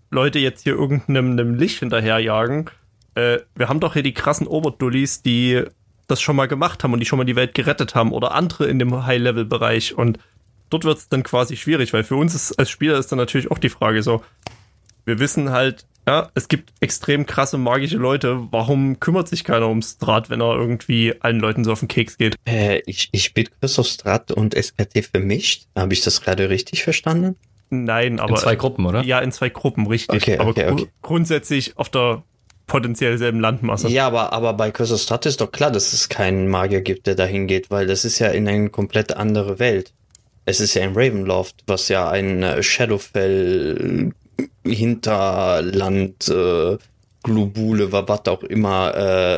Leute jetzt hier irgendeinem Licht hinterherjagen? Äh, wir haben doch hier die krassen Oberdullis, die das schon mal gemacht haben und die schon mal die Welt gerettet haben oder andere in dem High-Level-Bereich und dort wird es dann quasi schwierig, weil für uns ist, als Spieler ist dann natürlich auch die Frage so, wir wissen halt, ja, es gibt extrem krasse magische Leute. Warum kümmert sich keiner ums Draht, wenn er irgendwie allen Leuten so auf den Keks geht? Äh, ich, ich bin Christoph Strat und SKT vermischt. Habe ich das gerade richtig verstanden? Nein, aber. In zwei Gruppen, oder? Ja, in zwei Gruppen, richtig. Okay, aber okay, okay. grundsätzlich auf der potenziell selben Landmasse. Ja, aber, aber bei Curse Strat ist doch klar, dass es keinen Magier gibt, der dahin geht, weil das ist ja in eine komplett andere Welt. Es ist ja in Ravenloft, was ja ein äh, Shadowfell Hinterland äh, Globule, was auch immer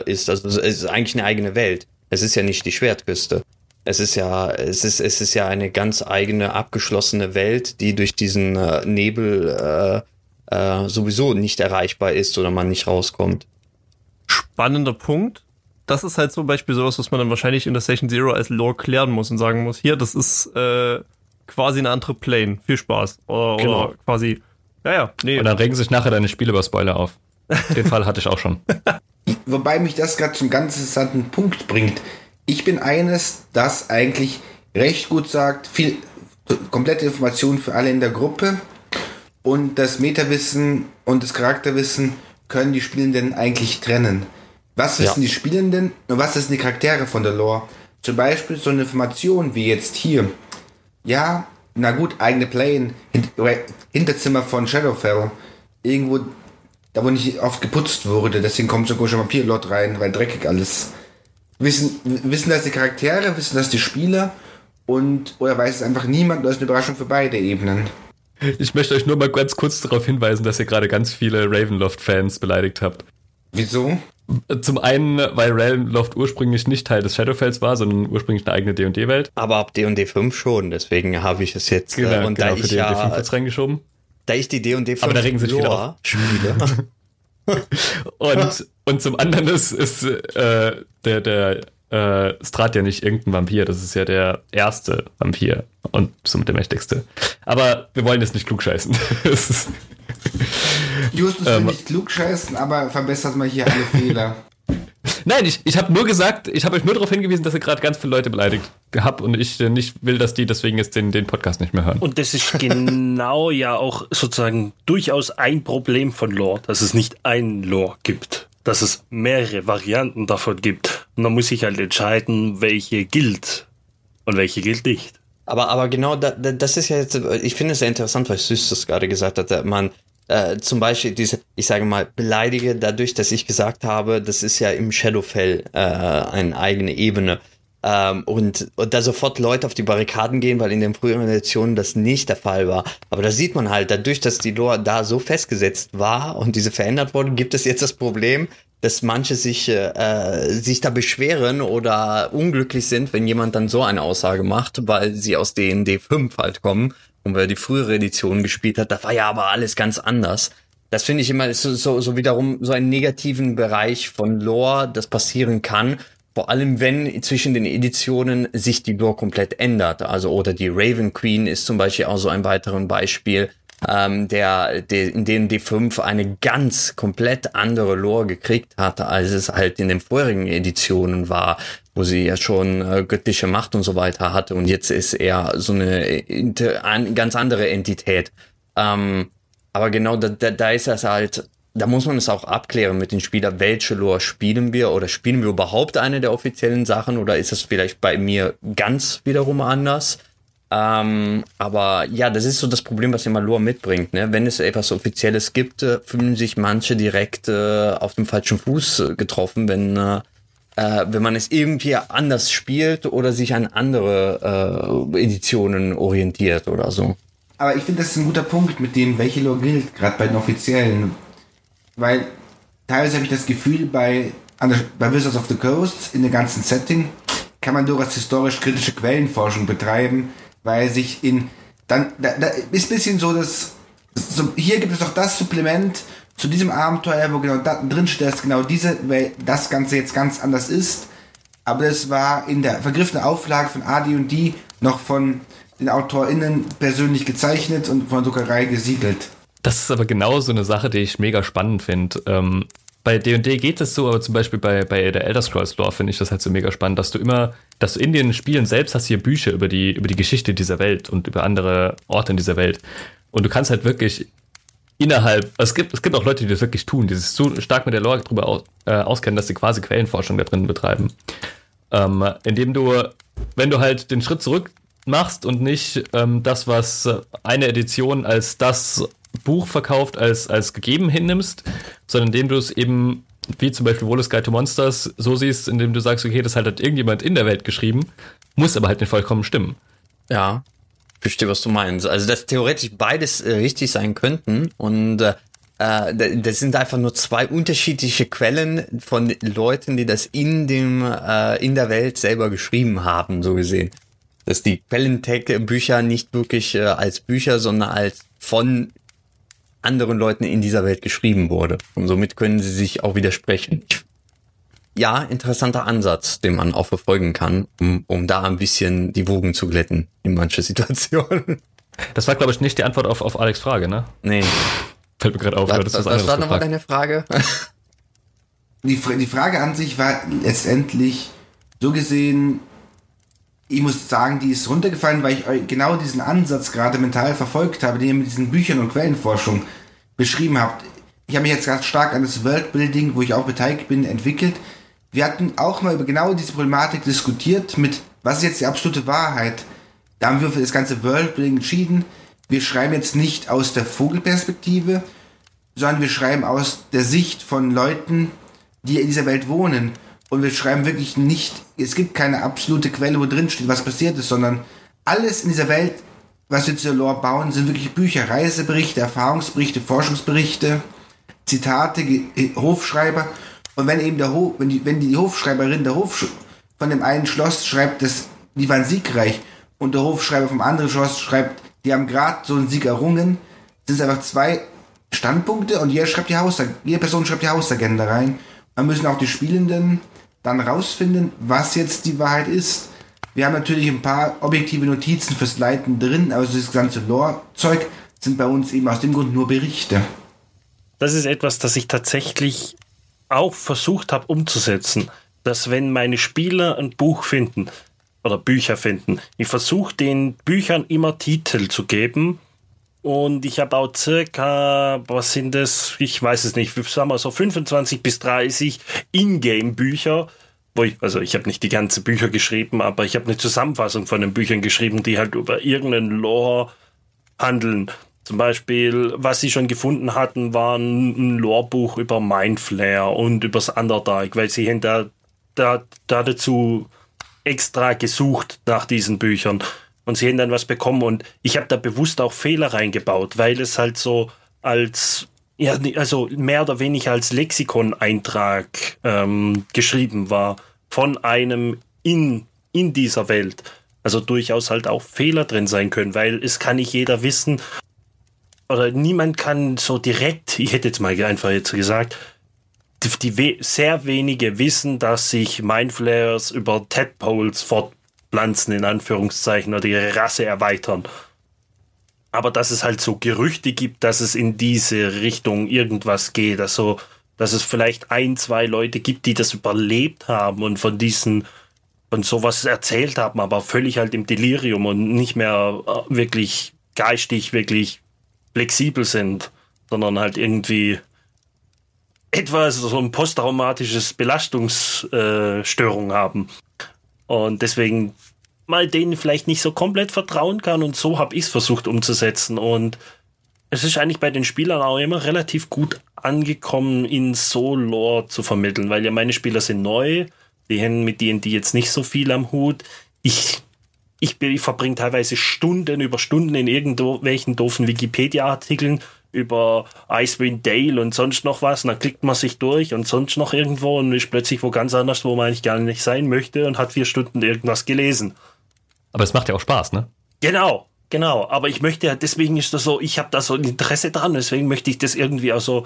äh, ist. Also es ist eigentlich eine eigene Welt. Es ist ja nicht die Schwertküste. Es ist ja, es ist, es ist ja eine ganz eigene, abgeschlossene Welt, die durch diesen äh, Nebel äh, äh, sowieso nicht erreichbar ist oder man nicht rauskommt. Spannender Punkt. Das ist halt zum Beispiel sowas, was man dann wahrscheinlich in der Session Zero als Lore klären muss und sagen muss, hier, das ist äh, quasi eine andere Plane. Viel Spaß. Oder, Genau. oder quasi. Ja, ja, nee. Und dann regen sich nachher deine Spiele über Spoiler auf. Den Fall hatte ich auch schon. Wobei mich das gerade zum ganz interessanten Punkt bringt. Ich bin eines, das eigentlich recht gut sagt, viel komplette Informationen für alle in der Gruppe und das Metawissen und das Charakterwissen können die Spielenden eigentlich trennen. Was wissen Ja. die Spielenden und was wissen die Charaktere von der Lore? Zum Beispiel so eine Information wie jetzt hier. Ja, na gut, eigene Plane, Hin Hinterzimmer von Shadowfell. Irgendwo, da wo nicht oft geputzt wurde, deswegen kommt so ein komischer Vampirlord rein, weil dreckig alles. Wissen, wissen das die Charaktere, wissen das die Spieler und oder weiß es einfach niemand, das ist eine Überraschung für beide Ebenen. Ich möchte euch nur mal ganz kurz darauf hinweisen, dass ihr gerade ganz viele Ravenloft-Fans beleidigt habt. Wieso? Zum einen, weil Ravenloft ursprünglich nicht Teil des Shadowfells war, sondern ursprünglich eine eigene D&D-Welt. Aber ab D&D 5 schon, deswegen habe ich es jetzt. äh, und da genau, für ich D&D 5 ja, wird's reingeschoben. da ich die D&D 5 Aber da regen sich Lore spiele. Und, und zum anderen ist, ist äh, der, der äh, Strat ja nicht irgendein Vampir, das ist ja der erste Vampir und somit der mächtigste. Aber wir wollen jetzt nicht klugscheißen. Justus will nicht klug scheißen, aber verbessert mal hier alle Fehler. Nein, ich, ich habe nur gesagt, ich habe euch nur darauf hingewiesen, dass ihr gerade ganz viele Leute beleidigt habt und ich äh, nicht will, dass die deswegen jetzt den, den Podcast nicht mehr hören. Und das ist genau ja auch sozusagen durchaus ein Problem von Lore, dass es nicht ein Lore gibt, dass es mehrere Varianten davon gibt. Und man muss sich halt entscheiden, welche gilt und welche gilt nicht. Aber, aber genau, da, da, das ist ja jetzt, ich finde es sehr interessant, was Süß das gerade gesagt hat, dass man äh, zum Beispiel diese, ich sage mal, beleidige dadurch, dass ich gesagt habe, das ist ja im Shadowfell äh, eine eigene Ebene. Ähm, und, und da sofort Leute auf die Barrikaden gehen, weil in den früheren Editionen das nicht der Fall war. Aber da sieht man halt, dadurch, dass die Lore da so festgesetzt war und diese verändert wurde, gibt es jetzt das Problem, dass manche sich, äh, sich da beschweren oder unglücklich sind, wenn jemand dann so eine Aussage macht, weil sie aus D&D 5 halt kommen und wer die frühere Edition gespielt hat, da war ja aber alles ganz anders. Das finde ich immer so, so, so wiederum so einen negativen Bereich von Lore, das passieren kann. Vor allem, wenn zwischen den Editionen sich die Lore komplett ändert. Also, oder die Raven Queen ist zum Beispiel auch so ein weiteres Beispiel ähm, der, der in den D5 eine ganz komplett andere Lore gekriegt hatte, als es halt in den vorherigen Editionen war, wo sie ja schon äh, göttliche Macht und so weiter hatte und jetzt ist er so eine inter, ein, ganz andere Entität. Ähm, aber genau da, da, da ist das halt, da muss man es auch abklären mit den Spielern, welche Lore spielen wir oder spielen wir überhaupt eine der offiziellen Sachen oder ist es vielleicht bei mir ganz wiederum anders? Ähm, aber ja, das ist so das Problem, was immer Lore mitbringt. Ne? Wenn es etwas Offizielles gibt, äh, fühlen sich manche direkt äh, auf dem falschen Fuß getroffen, wenn, äh, äh, wenn man es irgendwie anders spielt oder sich an andere äh, Editionen orientiert oder so. Aber ich finde, das ist ein guter Punkt mit dem, welche Lore gilt, gerade bei den offiziellen. Weil teilweise habe ich das Gefühl, bei, bei Wizards of the Coast, in dem ganzen Setting, kann man durchaus historisch-kritische Quellenforschung betreiben, weil sich in dann da, da ist ein bisschen so, dass so, hier gibt es doch das Supplement zu diesem Abenteuer, wo genau da drin steht, dass genau diese, weil das Ganze jetzt ganz anders ist. Aber das war in der vergriffenen Auflage von AD&D noch von den AutorInnen persönlich gezeichnet und von der Druckerei gesiegelt. Das ist aber genau so eine Sache, die ich mega spannend finde. Ähm, bei D&D geht es so, aber zum Beispiel bei, bei der Elder Scrolls Lore finde ich das halt so mega spannend, dass du immer, dass du in den Spielen selbst hast hier Bücher über die, über die Geschichte dieser Welt und über andere Orte in dieser Welt. Und du kannst halt wirklich innerhalb, also es gibt, es gibt auch Leute, die das wirklich tun, die sich so stark mit der Lore drüber aus, äh, auskennen, dass sie quasi Quellenforschung da drin betreiben. Ähm, indem du, wenn du halt den Schritt zurück machst und nicht ähm, das, was eine Edition als das Buch verkauft, als, als gegeben hinnimmst, sondern indem du es eben, wie zum Beispiel Wallace Guide to Monsters, so siehst, indem du sagst, okay, das halt hat irgendjemand in der Welt geschrieben, muss aber halt nicht vollkommen stimmen. Ja, verstehe, was du meinst. Also, dass theoretisch beides äh, richtig sein könnten und äh, äh das sind einfach nur zwei unterschiedliche Quellen von Leuten, die das in dem äh, in der Welt selber geschrieben haben, so gesehen. Dass die Quellentech-Bücher nicht wirklich äh, als Bücher, sondern als von anderen Leuten in dieser Welt geschrieben wurde. Und somit können sie sich auch widersprechen. Ja, interessanter Ansatz, den man auch verfolgen kann, um, um da ein bisschen die Wogen zu glätten in manche Situationen. Das war, glaube ich, nicht die Antwort auf, auf Alex' Frage, ne? Nee. Fällt mir gerade auf. Was, was, was war nochmal deine Frage? Die, die Frage an sich war letztendlich so gesehen, ich muss sagen, die ist runtergefallen, weil ich genau diesen Ansatz gerade mental verfolgt habe, den ihr mit diesen Büchern und Quellenforschung beschrieben habt. Ich habe mich jetzt ganz stark an das Worldbuilding, wo ich auch beteiligt bin, entwickelt. Wir hatten auch mal über genau diese Problematik diskutiert mit, was ist jetzt die absolute Wahrheit? Da haben wir für das ganze Worldbuilding entschieden. Wir schreiben jetzt nicht aus der Vogelperspektive, sondern wir schreiben aus der Sicht von Leuten, die in dieser Welt wohnen. Und wir schreiben wirklich nicht, es gibt keine absolute Quelle, wo drin steht, was passiert ist, sondern alles in dieser Welt, was wir zu Lore bauen, sind wirklich Bücher, Reiseberichte, Erfahrungsberichte, Forschungsberichte, Zitate, Hofschreiber. Und wenn eben der Hof, wenn die, wenn die Hofschreiberin der Hof von dem einen Schloss schreibt, dass die waren siegreich und der Hofschreiber vom anderen Schloss schreibt, die haben gerade so einen Sieg errungen, sind es einfach zwei Standpunkte und jeder schreibt die Haus, jede Person schreibt die Hausagenda rein. Dann müssen auch die Spielenden dann rausfinden, was jetzt die Wahrheit ist. Wir haben natürlich ein paar objektive Notizen fürs Leiten drin, aber das ganze Lore-Zeug sind bei uns eben aus dem Grund nur Berichte. Das ist etwas, das ich tatsächlich auch versucht habe umzusetzen, dass wenn meine Spieler ein Buch finden oder Bücher finden, ich versuche den Büchern immer Titel zu geben, und ich habe auch circa, was sind das? Ich weiß es nicht, sagen wir so 25 bis 30 Ingame-Bücher. Also ich habe nicht die ganze Bücher geschrieben, aber ich habe eine Zusammenfassung von den Büchern geschrieben, die halt über irgendeinen Lore handeln. Zum Beispiel, was sie schon gefunden hatten, war ein Lore-Buch über Mindflare und übers Underdark, weil sie da, da, da dazu extra gesucht nach diesen Büchern und sie haben dann was bekommen und ich habe da bewusst auch Fehler reingebaut, weil es halt so als ja, also mehr oder weniger als Lexikon-Eintrag ähm, geschrieben war von einem in, in dieser Welt. Also durchaus halt auch Fehler drin sein können, weil es kann nicht jeder wissen oder niemand kann so direkt, ich hätte jetzt mal einfach jetzt gesagt, die, die sehr wenige wissen, dass sich Mindflares über Tadpoles fort Pflanzen in Anführungszeichen oder ihre Rasse erweitern. Aber dass es halt so Gerüchte gibt, dass es in diese Richtung irgendwas geht, also dass es vielleicht ein, zwei Leute gibt, die das überlebt haben und von diesen von sowas erzählt haben, aber völlig halt im Delirium und nicht mehr äh, wirklich geistig, wirklich flexibel sind, sondern halt irgendwie etwas, so ein posttraumatisches Belastungsstörung haben. Und deswegen mal denen vielleicht nicht so komplett vertrauen kann. Und so habe ich es versucht umzusetzen. Und es ist eigentlich bei den Spielern auch immer relativ gut angekommen, in so Lore zu vermitteln, weil ja meine Spieler sind neu, die haben mit denen die jetzt nicht so viel am Hut. Ich ich, ich verbringe teilweise Stunden über Stunden in irgendwelchen doofen Wikipedia-Artikeln über Icewind Dale und sonst noch was. Und dann klickt man sich durch und sonst noch irgendwo und ist plötzlich wo ganz anders, wo man eigentlich gar nicht sein möchte und hat vier Stunden irgendwas gelesen. Aber es macht ja auch Spaß, ne? Genau, genau. Aber ich möchte ja, deswegen ist das so, ich habe da so ein Interesse dran, deswegen möchte ich das irgendwie auch so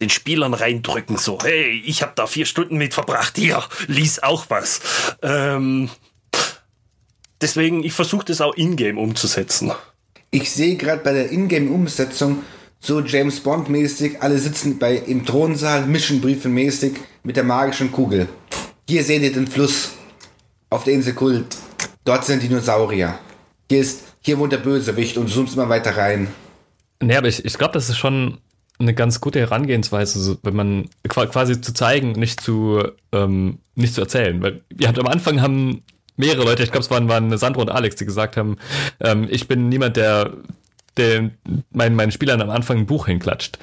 den Spielern reindrücken, so, hey, ich habe da vier Stunden mit verbracht, hier, lies auch was. Ähm, deswegen, ich versuche das auch in-game umzusetzen. Ich sehe gerade bei der Ingame-Umsetzung so James Bond-mäßig, alle sitzen bei im Thronsaal, Missionbriefe-mäßig mit der magischen Kugel. Hier seht ihr den Fluss auf der Insel Kult. Dort sind Dinosaurier. Hier ist, hier wohnt der Bösewicht und zoomst mal weiter rein. Nee, aber ich, ich glaube, das ist schon eine ganz gute Herangehensweise, wenn man quasi zu zeigen, nicht zu, ähm, nicht zu erzählen. Weil ihr habt am Anfang haben mehrere Leute, ich glaube, es waren, waren Sandro und Alex, die gesagt haben, ähm, ich bin niemand, der, der meinen, meinen Spielern am Anfang ein Buch hinklatscht,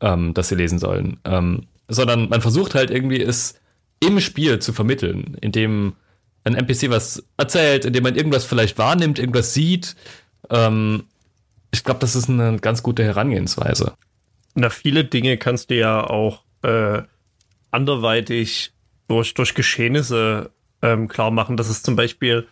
ähm, das sie lesen sollen. Ähm, sondern man versucht halt irgendwie es im Spiel zu vermitteln, indem ein NPC was erzählt, indem man irgendwas vielleicht wahrnimmt, irgendwas sieht. Ähm, ich glaube, das ist eine ganz gute Herangehensweise. Na, viele Dinge kannst du ja auch äh, anderweitig durch, durch Geschehnisse ähm, klar machen. Das ist zum Beispiel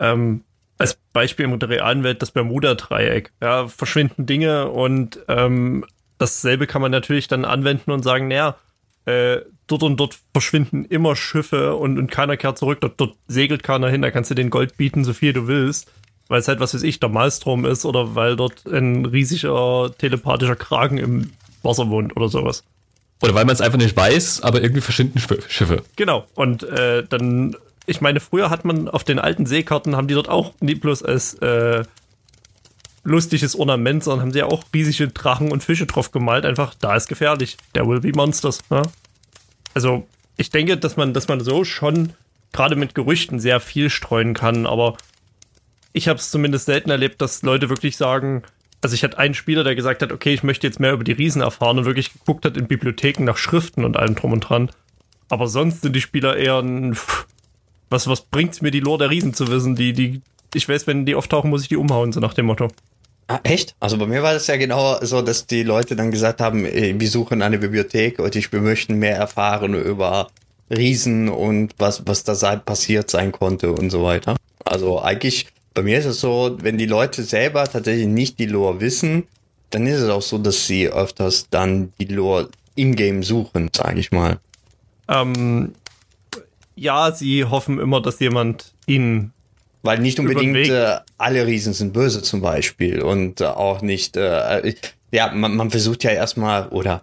ähm, als Beispiel in der realen Welt das Bermuda-Dreieck. Ja, verschwinden Dinge und ähm, dasselbe kann man natürlich dann anwenden und sagen, naja, äh, dort und dort verschwinden immer Schiffe und, und keiner kehrt zurück, dort, dort segelt keiner hin, da kannst du den Gold bieten, so viel du willst, weil es halt, was weiß ich, der Malstrom ist oder weil dort ein riesiger telepathischer Kragen im Wasser wohnt oder sowas. Oder weil man es einfach nicht weiß, aber irgendwie verschwinden Schiffe. Genau. Und äh, dann, ich meine, früher hat man auf den alten Seekarten, haben die dort auch nie bloß als äh, lustiges Ornament, sondern haben sie ja auch riesige Drachen und Fische drauf gemalt. Einfach, da ist gefährlich. There will be monsters. Ja? Also, ich denke, dass man, dass man so schon gerade mit Gerüchten sehr viel streuen kann, aber ich habe es zumindest selten erlebt, dass Leute wirklich sagen, also ich hatte einen Spieler, der gesagt hat, okay, ich möchte jetzt mehr über die Riesen erfahren und wirklich geguckt hat in Bibliotheken nach Schriften und allem drum und dran. Aber sonst sind die Spieler eher ein, was, was bringt's mir die Lore der Riesen zu wissen? Die, die, ich weiß, wenn die auftauchen, muss ich die umhauen, so nach dem Motto. Ah, echt? Also bei mir war das ja genau so, dass die Leute dann gesagt haben, wir suchen eine Bibliothek und ich, wir möchten mehr erfahren über Riesen und was, was da passiert sein konnte und so weiter. Also eigentlich bei mir ist es so, wenn die Leute selber tatsächlich nicht die Lore wissen, dann ist es auch so, dass sie öfters dann die Lore in-game suchen, sage ich mal. Ähm, ja, sie hoffen immer, dass jemand ihnen weil nicht unbedingt äh, alle Riesen sind böse zum Beispiel und äh, auch nicht, äh, ja, man, man versucht ja erstmal, oder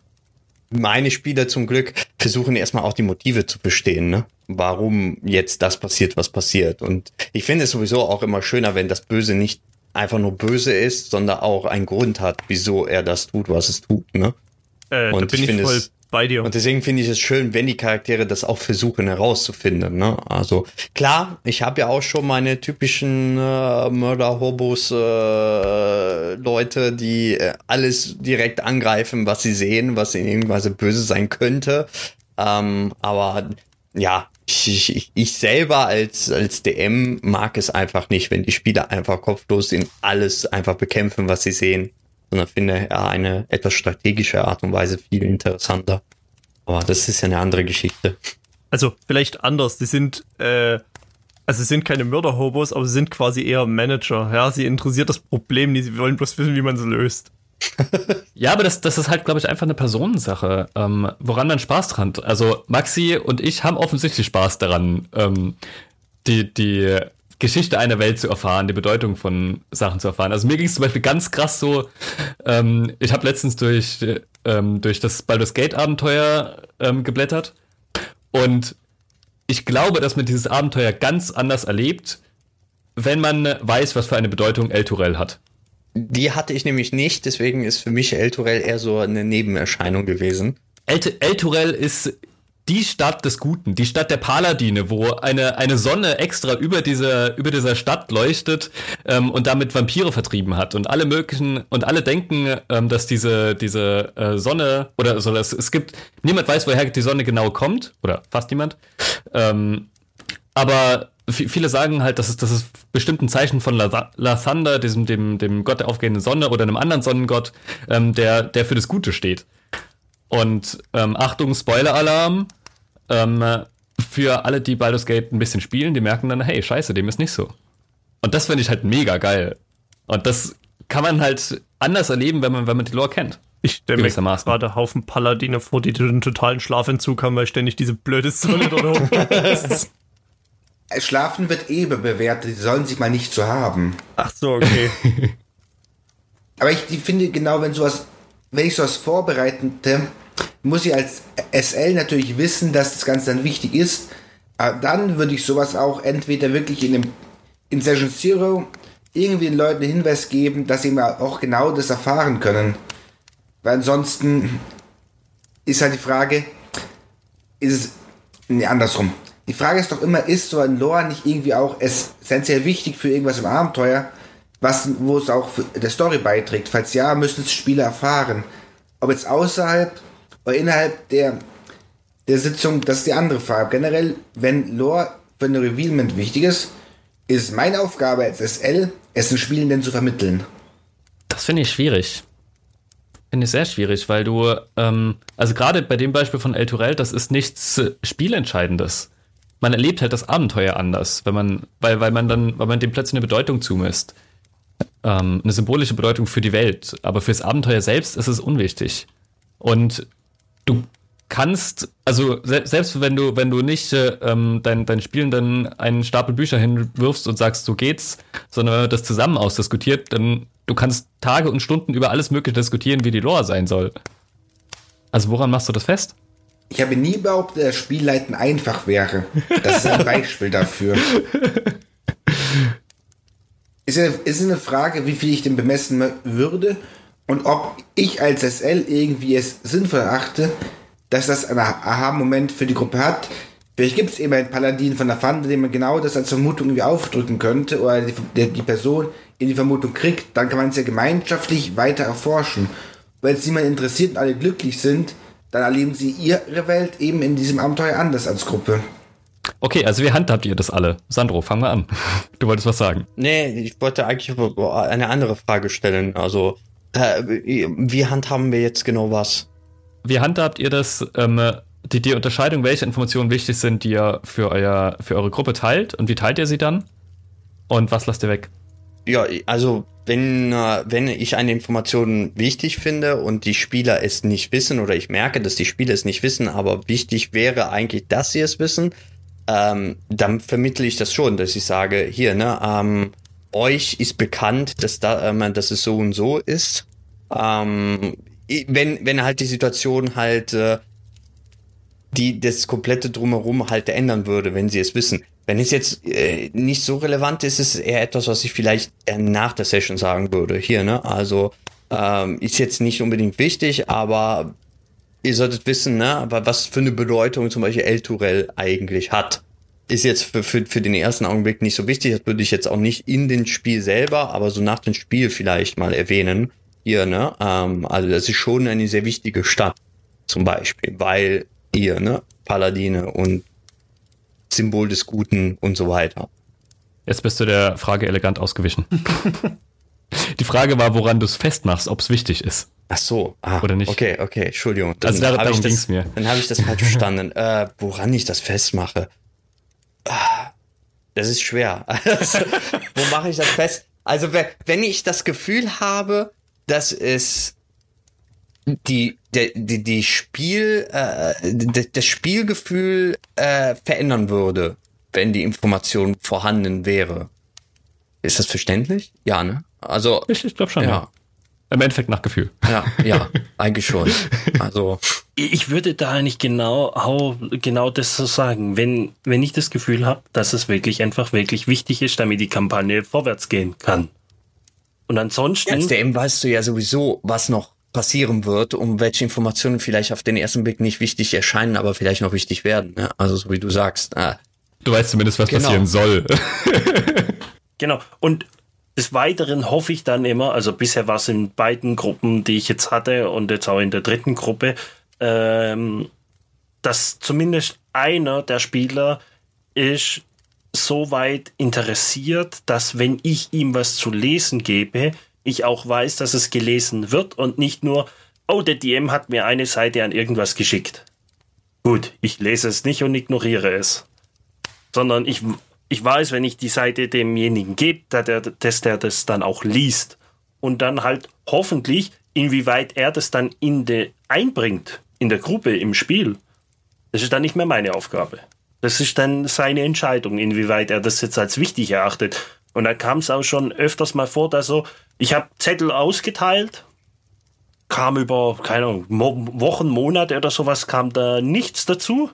meine Spieler zum Glück versuchen erstmal auch die Motive zu verstehen, ne? warum jetzt das passiert, was passiert. Und ich finde es sowieso auch immer schöner, wenn das Böse nicht einfach nur böse ist, sondern auch einen Grund hat, wieso er das tut, was es tut. Ne? Äh, und ich, voll es, bei dir. Und deswegen finde ich es schön, wenn die Charaktere das auch versuchen herauszufinden. Ne? Also klar, ich habe ja auch schon meine typischen äh, Mörder-Hobos äh, Leute, die äh, alles direkt angreifen, was sie sehen, was in irgendeiner Weise böse sein könnte. Ähm, aber ja, ich, ich, ich selber als, als DM mag es einfach nicht, wenn die Spieler einfach kopflos in alles einfach bekämpfen, was sie sehen. Sondern finde ja eine etwas strategische Art und Weise viel interessanter. Aber das ist ja eine andere Geschichte. Also vielleicht anders. Die sind, äh, also sie sind keine Mörderhobos, aber sie sind quasi eher Manager. Ja, sie interessiert das Problem nicht, sie wollen bloß wissen, wie man es löst. ja, aber das, das ist halt, glaube ich, einfach eine Personensache, ähm, woran man Spaß dran hat. Also Maxi und ich haben offensichtlich Spaß daran, ähm, die, die Geschichte einer Welt zu erfahren, die Bedeutung von Sachen zu erfahren. Also mir ging es zum Beispiel ganz krass so, ähm, ich habe letztens durch, ähm, durch das Baldur's Gate Abenteuer ähm, geblättert und ich glaube, dass man dieses Abenteuer ganz anders erlebt, wenn man weiß, was für eine Bedeutung El Turel hat. Die hatte ich nämlich nicht, deswegen ist für mich El Turel eher so eine Nebenerscheinung gewesen. El, El Turel ist die Stadt des Guten, die Stadt der Paladine, wo eine, eine Sonne extra über dieser, über dieser Stadt leuchtet ähm, und damit Vampire vertrieben hat. Und alle möglichen, und alle denken, ähm, dass diese, diese äh, Sonne, oder so, dass es gibt, niemand weiß, woher die Sonne genau kommt, oder fast niemand. Ähm, aber viele sagen halt, dass es, das ist bestimmt ein Zeichen von Lathander, diesem, dem, dem Gott der aufgehenden Sonne oder einem anderen Sonnengott, ähm, der, der für das Gute steht. Und ähm, Achtung, Spoiler-Alarm. Ähm, für alle, die Baldur's Gate ein bisschen spielen, die merken dann, hey, scheiße, dem ist nicht so. Und das finde ich halt mega geil. Und das kann man halt anders erleben, wenn man, wenn man die Lore kennt. Ich stelle mir gerade Haufen Paladine vor, die den totalen Schlafentzug haben, weil ständig diese blöde Sonne dort oben Schlafen wird eh bewertet, die sollen sich mal nicht so haben. Ach so, okay. Aber ich finde genau, wenn sowas, wenn ich sowas vorbereite, muss ich als SL natürlich wissen, dass das Ganze dann wichtig ist. Aber dann würde ich sowas auch entweder wirklich in, dem, in Session Zero irgendwie den Leuten Hinweis geben, dass sie auch genau das erfahren können. Weil ansonsten ist halt die Frage, ist es, nee, andersrum. Die Frage ist doch immer, ist so ein Lore nicht irgendwie auch essentiell wichtig für irgendwas im Abenteuer, was, wo es auch der Story beiträgt? Falls ja, müssen es Spieler erfahren. Ob jetzt außerhalb innerhalb der, der Sitzung, das ist die andere Frage. Generell, wenn Lore für ein Revealment wichtig ist, ist meine Aufgabe als SL, es den Spielenden zu vermitteln. Das finde ich schwierig. Finde ich sehr schwierig, weil du, ähm, also gerade bei dem Beispiel von El Turel, das ist nichts Spielentscheidendes man erlebt halt das Abenteuer anders, wenn man, weil, weil man dann, weil man dem plötzlich eine Bedeutung zumisst. Ähm, eine symbolische Bedeutung für die Welt. Aber fürs Abenteuer selbst ist es unwichtig. Und du kannst, also selbst wenn du, wenn du nicht ähm, dein, dein Spielen dann einen Stapel Bücher hinwirfst und sagst, so geht's, sondern wenn man das zusammen ausdiskutiert, dann du kannst Tage und Stunden über alles Mögliche diskutieren, wie die Lore sein soll. Also woran machst du das fest? Ich habe nie behauptet, dass Spielleiten einfach wäre. Das ist ein Beispiel dafür. Ist eine, ist eine Frage, wie viel ich denn bemessen würde und ob ich als SL irgendwie es sinnvoll erachte, dass das einen Aha-Moment für die Gruppe hat. Vielleicht gibt es eben einen Paladin von der Fande, dem man genau das als Vermutung irgendwie aufdrücken könnte oder die, die Person in die Vermutung kriegt. Dann kann man es ja gemeinschaftlich weiter erforschen. Weil es niemand interessiert und alle glücklich sind, dann erleben sie ihre Welt eben in diesem Abenteuer anders als Gruppe. Okay, also wie handhabt ihr das alle? Sandro, fang mal an. Du wolltest was sagen. Nee, ich wollte eigentlich eine andere Frage stellen. Also, äh, wie handhaben wir jetzt genau was? Wie handhabt ihr das, ähm, die, die Unterscheidung, welche Informationen wichtig sind, die ihr für, euer, für eure Gruppe teilt und wie teilt ihr sie dann? Und was lasst ihr weg? Ja, also wenn, äh, wenn ich eine Information wichtig finde und die Spieler es nicht wissen oder ich merke, dass die Spieler es nicht wissen, aber wichtig wäre eigentlich, dass sie es wissen, ähm, dann vermittle ich das schon, dass ich sage, hier, ne, ähm, euch ist bekannt, dass, da, ähm, dass es so und so ist. Ähm, wenn, wenn halt die Situation halt äh, die das komplette drumherum halt ändern würde, wenn sie es wissen. Wenn es jetzt äh, nicht so relevant ist, ist es eher etwas, was ich vielleicht eher nach der Session sagen würde. Hier, ne? Also ähm, ist jetzt nicht unbedingt wichtig, aber ihr solltet wissen, ne, was für eine Bedeutung zum Beispiel El Turel eigentlich hat. Ist jetzt für, für, für den ersten Augenblick nicht so wichtig. Das würde ich jetzt auch nicht in den Spiel selber, aber so nach dem Spiel vielleicht mal erwähnen. Hier, ne? Ähm, also das ist schon eine sehr wichtige Stadt, zum Beispiel, weil ihr, ne? Paladine und Symbol des Guten und so weiter. Jetzt bist du der Frage elegant ausgewichen. Die Frage war, woran du es festmachst, ob es wichtig ist. Ach so, ah, oder nicht? Okay, okay, Entschuldigung. Dann also darum, darum ging es mir. Dann habe ich das falsch verstanden. Äh, woran ich das festmache? Das ist schwer. wo mache ich das fest? Also wenn ich das Gefühl habe, dass es die, der, die, die Spiel, äh, das Spielgefühl äh, verändern würde, wenn die Information vorhanden wäre. Ist das verständlich? Ja, ne? Also. Ich, ich glaube schon, ja. ja. Im Endeffekt nach Gefühl. Ja, ja, eigentlich schon. Also. Ich würde da eigentlich genau, genau das so sagen. Wenn, wenn ich das Gefühl habe, dass es wirklich einfach wirklich wichtig ist, damit die Kampagne vorwärts gehen kann. Und ansonsten. Ja, weißt du ja sowieso, was noch passieren wird, um welche Informationen vielleicht auf den ersten Blick nicht wichtig erscheinen, aber vielleicht noch wichtig werden. Ne? Also so wie du sagst. Äh, du weißt zumindest, was genau. passieren soll. genau. Und des Weiteren hoffe ich dann immer, also bisher war es in beiden Gruppen, die ich jetzt hatte und jetzt auch in der dritten Gruppe, ähm, dass zumindest einer der Spieler ist so weit interessiert, dass wenn ich ihm was zu lesen gebe, ich auch weiß, dass es gelesen wird und nicht nur, oh, der DM hat mir eine Seite an irgendwas geschickt. Gut, ich lese es nicht und ignoriere es. Sondern ich, ich weiß, wenn ich die Seite demjenigen gebe, dass der, das dann auch liest. Und dann halt hoffentlich, inwieweit er das dann in de, einbringt, in der Gruppe, im Spiel. Das ist dann nicht mehr meine Aufgabe. Das ist dann seine Entscheidung, inwieweit er das jetzt als wichtig erachtet. Und da kam es auch schon öfters mal vor, dass so, ich habe Zettel ausgeteilt, kam über, keine Ahnung, Wochen, Monate oder sowas, kam da nichts dazu.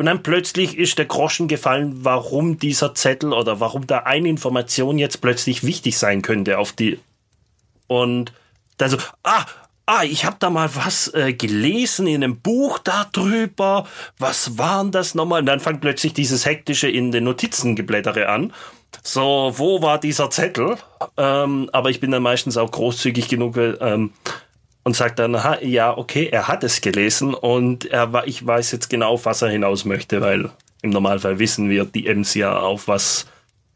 Und dann plötzlich ist der Groschen gefallen, warum dieser Zettel oder warum da eine Information jetzt plötzlich wichtig sein könnte auf die. Und dann so, ah, ah, ich habe da mal was äh, gelesen in einem Buch darüber. Was waren das nochmal? Und dann fängt plötzlich dieses hektische in den Notizengeblättere an. So, wo war dieser Zettel? Ähm, aber ich bin dann meistens auch großzügig genug ähm, und sage dann, aha, ja, okay, er hat es gelesen und er, ich weiß jetzt genau, auf was er hinaus möchte, weil im Normalfall wissen wir die Ems ja, auf was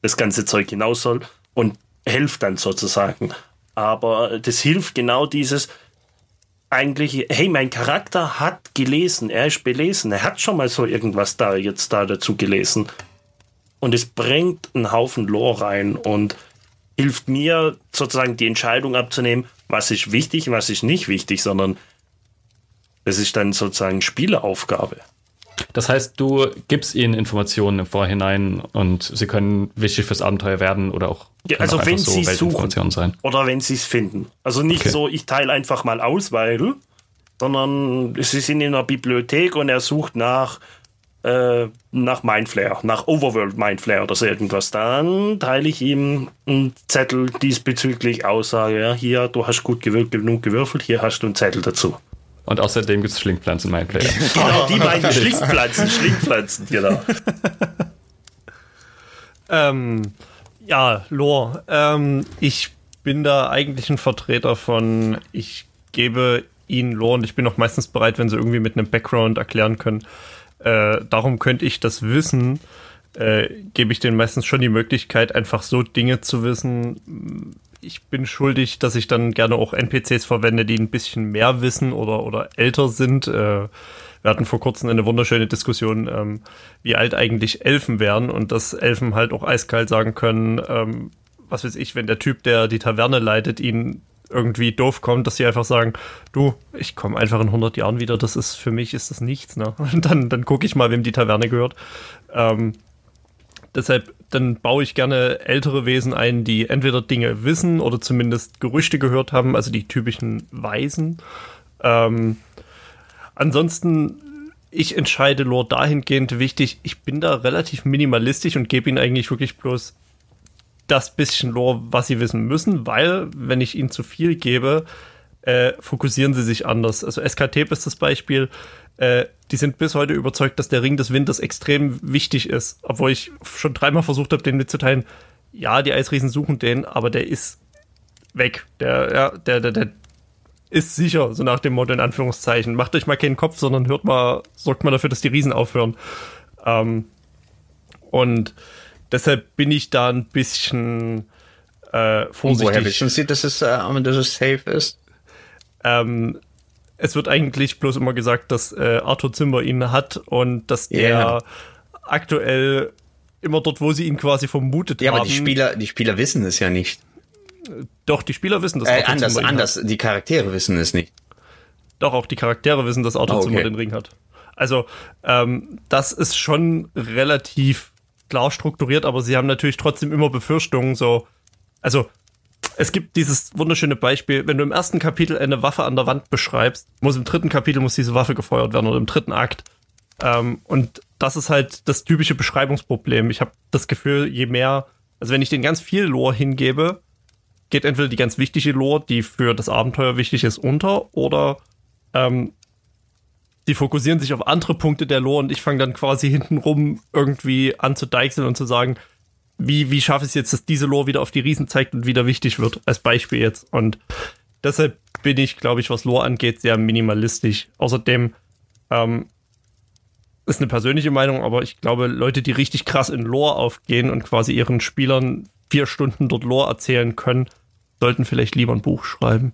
das ganze Zeug hinaus soll und hilft dann sozusagen. Aber das hilft genau dieses, eigentlich, hey, mein Charakter hat gelesen, er ist belesen, er hat schon mal so irgendwas da jetzt da dazu gelesen. Und es bringt einen Haufen Lore rein und hilft mir sozusagen die Entscheidung abzunehmen, was ist wichtig, was ist nicht wichtig, sondern es ist dann sozusagen Spieleraufgabe. Das heißt, du gibst ihnen Informationen im Vorhinein und sie können wichtig fürs Abenteuer werden oder auch, ja, also auch wenn so sie suchen sein. oder wenn sie es finden. Also nicht okay. so, ich teile einfach mal aus, weil, sondern sie sind in einer Bibliothek und er sucht nach äh, nach Mindflare, nach Overworld Mindflare oder so irgendwas. Dann teile ich ihm einen Zettel diesbezüglich aus, sage, ja, hier, du hast gut gewür genug gewürfelt, hier hast du einen Zettel dazu. Und außerdem gibt es Schlingpflanzen in Mindflare. genau, die beiden Schlingpflanzen, Schlingpflanzen, genau. ähm, ja, Lore. Ähm, ich bin da eigentlich ein Vertreter von, ich gebe ihnen Lore und ich bin auch meistens bereit, wenn sie irgendwie mit einem Background erklären können, äh, darum könnte ich das wissen, äh, gebe ich denen meistens schon die Möglichkeit, einfach so Dinge zu wissen. Ich bin schuldig, dass ich dann gerne auch NPCs verwende, die ein bisschen mehr wissen oder, oder älter sind. Äh, wir hatten vor kurzem eine wunderschöne Diskussion, ähm, wie alt eigentlich Elfen wären und dass Elfen halt auch eiskalt sagen können, ähm, was weiß ich, wenn der Typ, der die Taverne leitet, ihnen irgendwie doof kommt, dass sie einfach sagen, du, ich komme einfach in 100 Jahren wieder, das ist, für mich ist das nichts, ne? Und dann, dann gucke ich mal, wem die Taverne gehört. Ähm, deshalb, dann baue ich gerne ältere Wesen ein, die entweder Dinge wissen oder zumindest Gerüchte gehört haben, also die typischen Weisen. Ähm, ansonsten, ich entscheide Lore dahingehend wichtig, ich bin da relativ minimalistisch und gebe ihnen eigentlich wirklich bloß das bisschen Lore, was sie wissen müssen, weil, wenn ich ihnen zu viel gebe, äh, fokussieren sie sich anders. Also SKT ist das Beispiel. Äh, die sind bis heute überzeugt, dass der Ring des Winters extrem wichtig ist. Obwohl ich schon dreimal versucht habe, denen mitzuteilen, ja, die Eisriesen suchen den, aber der ist weg. Der, ja, der, der, der ist sicher, so nach dem Motto in Anführungszeichen. Macht euch mal keinen Kopf, sondern hört mal, sorgt mal dafür, dass die Riesen aufhören. Ähm, und Deshalb bin ich da ein bisschen äh, vorsichtig. woher wissen Sie, dass es, äh, dass es safe ist? Ähm, es wird eigentlich bloß immer gesagt, dass äh, Arthur Zimmer ihn hat und dass der yeah. aktuell immer dort, wo sie ihn quasi vermutet ja, haben. Ja, aber die Spieler, die Spieler wissen es ja nicht. Doch, die Spieler wissen das. Äh, anders, anders. Hat. Die Charaktere wissen es nicht. Doch, auch die Charaktere wissen, dass Arthur oh, okay. Zimmer den Ring hat. Also, ähm, das ist schon relativ klar strukturiert, aber sie haben natürlich trotzdem immer Befürchtungen, so, also es gibt dieses wunderschöne Beispiel, wenn du im ersten Kapitel eine Waffe an der Wand beschreibst, muss im dritten Kapitel muss diese Waffe gefeuert werden oder im dritten Akt. Ähm, und das ist halt das typische Beschreibungsproblem. Ich habe das Gefühl, je mehr, also wenn ich den ganz viel Lore hingebe, geht entweder die ganz wichtige Lore, die für das Abenteuer wichtig ist, unter oder ähm, die fokussieren sich auf andere Punkte der Lore und ich fange dann quasi hintenrum irgendwie an zu deichseln und zu sagen, wie, wie schaffe ich es jetzt, dass diese Lore wieder auf die Riesen zeigt und wieder wichtig wird, als Beispiel jetzt. Und deshalb bin ich, glaube ich, was Lore angeht, sehr minimalistisch. Außerdem ähm, ist eine persönliche Meinung, aber ich glaube, Leute, die richtig krass in Lore aufgehen und quasi ihren Spielern vier Stunden dort Lore erzählen können, sollten vielleicht lieber ein Buch schreiben.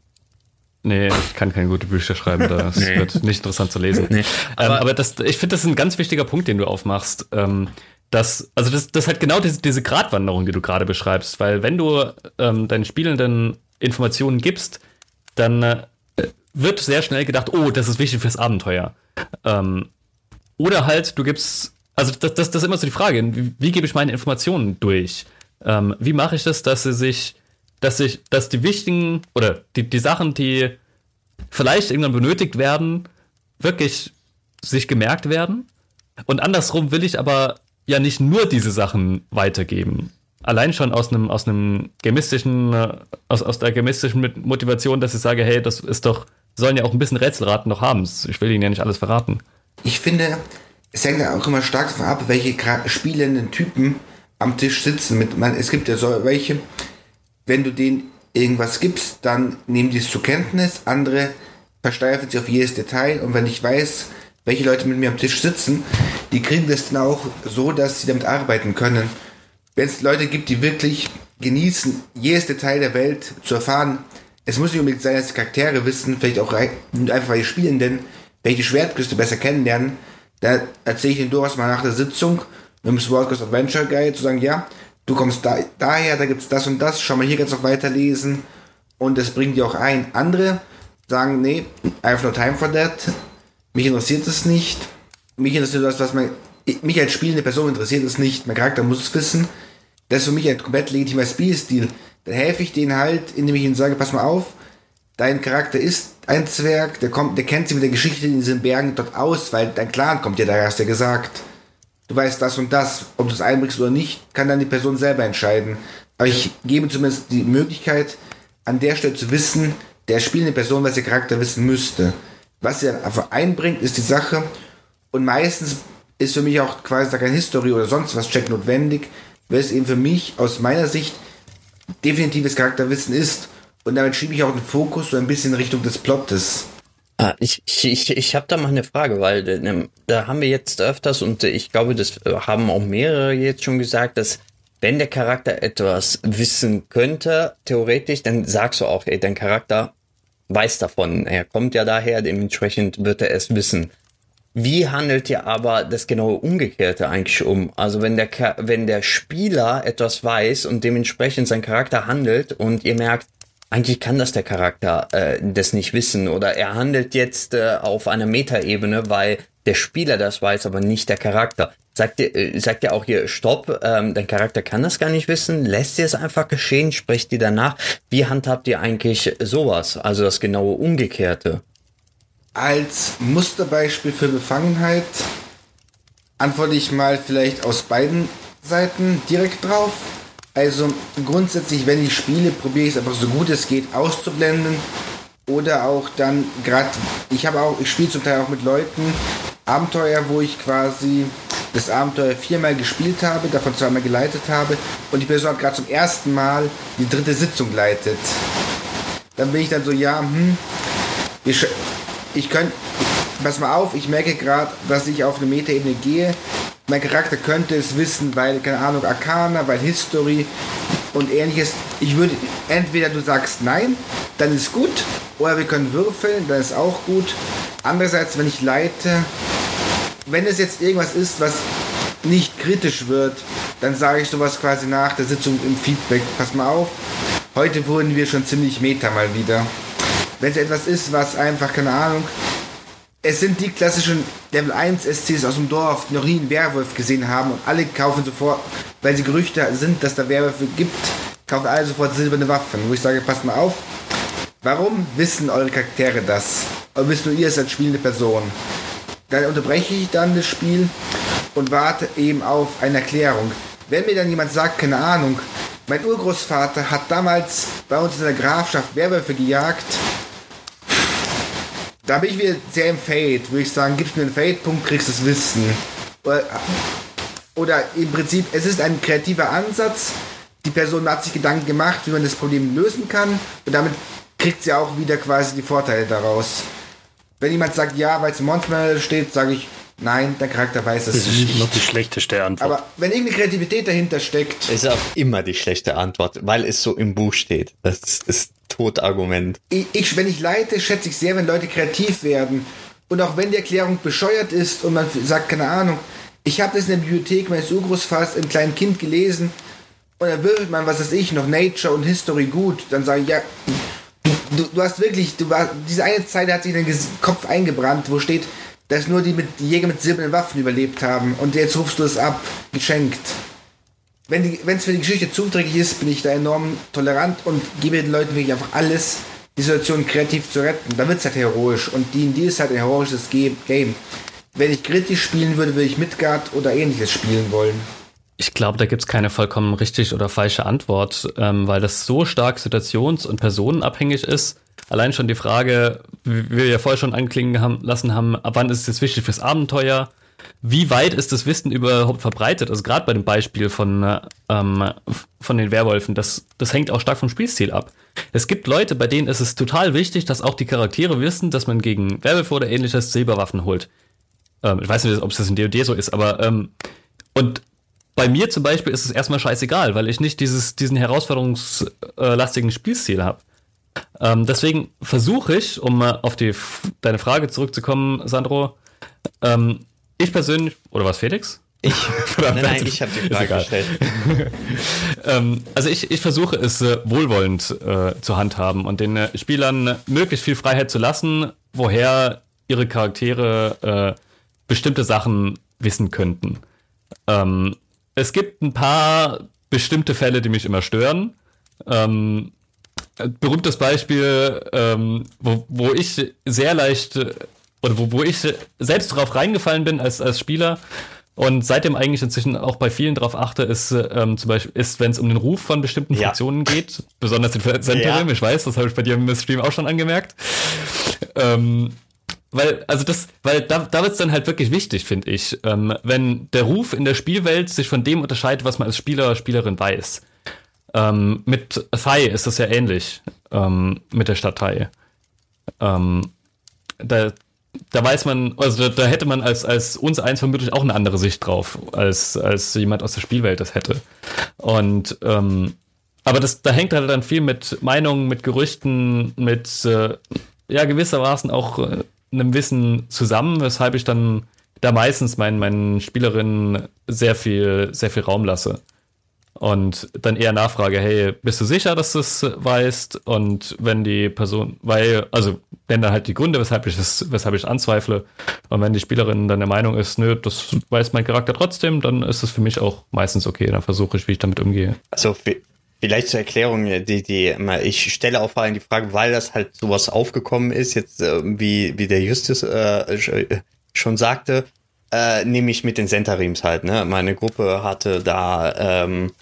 Nee, ich kann keine gute Bücher schreiben, das nee. wird nicht interessant zu lesen. Nee, aber, ähm, aber das, ich finde, das ist ein ganz wichtiger Punkt, den du aufmachst. Ähm, das, also das, das hat genau diese, diese Gratwanderung, die du gerade beschreibst, weil wenn du ähm, deinen Spielenden Informationen gibst, dann äh, wird sehr schnell gedacht, oh, das ist wichtig fürs Abenteuer. Ähm, oder halt, du gibst, also das, das, das ist immer so die Frage, wie, wie gebe ich meine Informationen durch? Ähm, wie mache ich das, dass sie sich dass sich, dass die wichtigen oder die, die Sachen, die vielleicht irgendwann benötigt werden, wirklich sich gemerkt werden. Und andersrum will ich aber ja nicht nur diese Sachen weitergeben. Allein schon aus einem, aus einem gemistischen, äh, aus, aus der gemistischen Motivation, dass ich sage, hey, das ist doch, sollen ja auch ein bisschen Rätselraten noch haben. Ich will ihnen ja nicht alles verraten. Ich finde, es hängt ja auch immer stark davon ab, welche spielenden Typen am Tisch sitzen. Mit, man, es gibt ja so welche, wenn du denen irgendwas gibst, dann nehmen die es zur Kenntnis, andere versteifen sich auf jedes Detail und wenn ich weiß, welche Leute mit mir am Tisch sitzen, die kriegen das dann auch so, dass sie damit arbeiten können. Wenn es Leute gibt, die wirklich genießen, jedes Detail der Welt zu erfahren, es muss nicht unbedingt sein, dass die Charaktere wissen, vielleicht auch einfach weil die spielen, denn wenn ich die Schwertküste besser kennenlernen, da erzähle ich ihnen durchaus mal nach der Sitzung mit dem Sword Coast Adventure Guide zu sagen, ja, du kommst da, daher, da gibt es das und das, schau mal, hier kannst du auch weiterlesen. Und das bringt dir auch ein. Andere sagen, nee, I have no time for that. Mich interessiert es nicht. Mich interessiert das, was man. Mich als spielende Person interessiert es nicht. Mein Charakter muss es wissen. Das ist für mich ein komplett legitimer Spielstil. Dann helfe ich denen halt, indem ich ihnen sage, pass mal auf, dein Charakter ist ein Zwerg, der kommt, der kennt sich mit der Geschichte in diesen Bergen dort aus, weil dein Clan kommt ja da, hast du ja gesagt du weißt das und das, ob du es einbringst oder nicht, kann dann die Person selber entscheiden. Aber ich gebe zumindest die Möglichkeit, an der Stelle zu wissen, der spielende Person, was ihr Charakter wissen müsste. Was sie dann einfach einbringt, ist die Sache. Und meistens ist für mich auch quasi kein History oder sonst was Check notwendig, weil es eben für mich aus meiner Sicht definitives Charakterwissen ist. Und damit schiebe ich auch den Fokus so ein bisschen in Richtung des Plottes. Ah, ich ich, ich, habe da mal eine Frage, weil äh, da haben wir jetzt öfters und ich glaube, das haben auch mehrere jetzt schon gesagt, dass wenn der Charakter etwas wissen könnte, theoretisch, dann sagst du auch, ey, dein Charakter weiß davon. Er kommt ja daher, dementsprechend wird er es wissen. Wie handelt ihr aber das genaue Umgekehrte eigentlich um? Also wenn der, wenn der Spieler etwas weiß und dementsprechend sein Charakter handelt und ihr merkt, eigentlich kann das der Charakter äh, das nicht wissen oder er handelt jetzt äh, auf einer Metaebene, weil der Spieler das weiß, aber nicht der Charakter. Sagt ihr, äh, sagt ihr auch hier, stopp, ähm, dein Charakter kann das gar nicht wissen, lässt ihr es einfach geschehen, sprecht ihr danach. Wie handhabt ihr eigentlich sowas, also das genaue Umgekehrte? Als Musterbeispiel für Befangenheit antworte ich mal vielleicht aus beiden Seiten direkt drauf. Also grundsätzlich, wenn ich spiele, probiere ich es einfach so gut es geht auszublenden. Oder auch dann gerade, ich habe auch, ich spiele zum Teil auch mit Leuten Abenteuer, wo ich quasi das Abenteuer viermal gespielt habe, davon zweimal geleitet habe und die Person hat gerade zum ersten Mal die dritte Sitzung leitet. Dann bin ich dann so, ja, hm, ich, ich könnte, pass mal auf, ich merke gerade, dass ich auf eine Metaebene gehe, mein Charakter könnte es wissen, weil, keine Ahnung, Arcana, weil History und ähnliches. Ich würde, entweder du sagst nein, dann ist gut, oder wir können würfeln, dann ist auch gut. Andererseits, wenn ich leite, wenn es jetzt irgendwas ist, was nicht kritisch wird, dann sage ich sowas quasi nach der Sitzung im Feedback. Pass mal auf, heute wurden wir schon ziemlich meta mal wieder. Wenn es etwas ist, was einfach, keine Ahnung, es sind die klassischen Level 1 SCs aus dem Dorf, die noch nie einen Werwolf gesehen haben und alle kaufen sofort, weil sie Gerüchte sind, dass da Werwölfe gibt, kaufen alle sofort silberne Waffen. Wo ich sage, passt mal auf, warum wissen eure Charaktere das? Oder wisst nur ihr es als spielende Person? Dann unterbreche ich dann das Spiel und warte eben auf eine Erklärung. Wenn mir dann jemand sagt, keine Ahnung, Mein Urgroßvater hat damals bei uns in der Grafschaft Werwölfe gejagt. Da bin ich wieder sehr im Fade, würde ich sagen, gibst mir einen Fade-Punkt, kriegst das Wissen. Oder, oder im Prinzip, es ist ein kreativer Ansatz. Die Person hat sich Gedanken gemacht, wie man das Problem lösen kann. Und damit kriegt sie auch wieder quasi die Vorteile daraus. Wenn jemand sagt, ja, weil es im Monster steht, sage ich, nein, der Charakter weiß es Das ist nicht. noch die schlechteste Antwort. Aber wenn irgendeine Kreativität dahinter steckt, Ist auch immer die schlechte Antwort, weil es so im Buch steht. Das ist Totargument. ich, ich, wenn ich leite, schätze ich sehr, wenn Leute kreativ werden. Und auch wenn die Erklärung bescheuert ist und man sagt, keine Ahnung, ich habe das in der Bibliothek meines Urgroßvaters im kleinen Kind gelesen und da würfelt man, was weiß ich, noch Nature und History gut, dann sage ich, ja, du, du, du hast wirklich, du war, diese eine Zeile hat sich in den Kopf eingebrannt, wo steht, dass nur die, mit, die Jäger mit silbernen Waffen überlebt haben und jetzt rufst du es ab, geschenkt. Wenn es für die Geschichte zuträglich ist, bin ich da enorm tolerant und gebe den Leuten wirklich einfach alles, die Situation kreativ zu retten. Da wird es halt heroisch und D&D ist halt ein heroisches Game. Wenn ich kritisch spielen würde, würde ich Midgard oder ähnliches spielen wollen. Ich glaube, da gibt's keine vollkommen richtig oder falsche Antwort, ähm, weil das so stark situations- und personenabhängig ist. Allein schon die Frage, wie wir ja vorher schon anklingen haben, lassen haben, ab wann ist es wichtig fürs Abenteuer? Wie weit ist das Wissen überhaupt verbreitet? Also gerade bei dem Beispiel von, äh, ähm, von den Werwolfen, das, das hängt auch stark vom Spielstil ab. Es gibt Leute, bei denen ist es total wichtig, dass auch die Charaktere wissen, dass man gegen Werwölfe oder ähnliches Silberwaffen holt. Ähm, ich weiß nicht, ob es das in D&D so ist, aber ähm, und bei mir zum Beispiel ist es erstmal scheißegal, weil ich nicht dieses, diesen herausforderungslastigen Spielstil habe. Ähm, deswegen versuche ich, um mal auf die, deine Frage zurückzukommen, Sandro, ähm, ich persönlich, oder was, Felix? Ich, nein, nein, ich habe die. Frage gestellt. Ähm, also ich, ich versuche es äh, wohlwollend äh, zu handhaben und den äh, Spielern möglichst viel Freiheit zu lassen, woher ihre Charaktere äh, bestimmte Sachen wissen könnten. Ähm, es gibt ein paar bestimmte Fälle, die mich immer stören. Ähm, ein berühmtes Beispiel, ähm, wo, wo ich sehr leicht äh, oder wo, wo ich selbst drauf reingefallen bin als, als Spieler und seitdem eigentlich inzwischen auch bei vielen drauf achte, ist äh, ähm, zum Beispiel, ist, wenn es um den Ruf von bestimmten Ja. Fraktionen geht, besonders den Senterim, Ja. ich weiß, das habe ich bei dir im Stream auch schon angemerkt. Ähm, weil, also das, weil da, da wird es dann halt wirklich wichtig, finde ich, ähm, wenn der Ruf in der Spielwelt sich von dem unterscheidet, was man als Spieler, Spielerin weiß. Ähm, mit Thai ist das ja ähnlich, ähm, mit der Stadt Thai. Ähm, da, da weiß man, also da, da hätte man als, als uns eins vermutlich auch eine andere Sicht drauf, als, als jemand aus der Spielwelt das hätte. Und ähm, aber das, da hängt halt dann viel mit Meinungen, mit Gerüchten, mit äh, ja gewissermaßen auch äh, einem Wissen zusammen, weshalb ich dann da meistens meinen, meinen Spielerinnen sehr viel, sehr viel Raum lasse. Und dann eher nachfrage, hey, bist du sicher, dass du es weißt? Und wenn die Person, weil, also nenne halt die Gründe, weshalb ich es, weshalb ich anzweifle. Und wenn die Spielerin dann der Meinung ist, nö, das weiß mein Charakter trotzdem, dann ist es für mich auch meistens okay. Dann versuche ich, wie ich damit umgehe. Also vi- vielleicht zur Erklärung, die, die, ich stelle auch vor allem die Frage, weil das halt sowas aufgekommen ist, jetzt äh, wie, wie der Justus äh, sch- schon sagte, äh, nehme ich mit den Sentarims halt. Ne? Meine Gruppe hatte da ähm,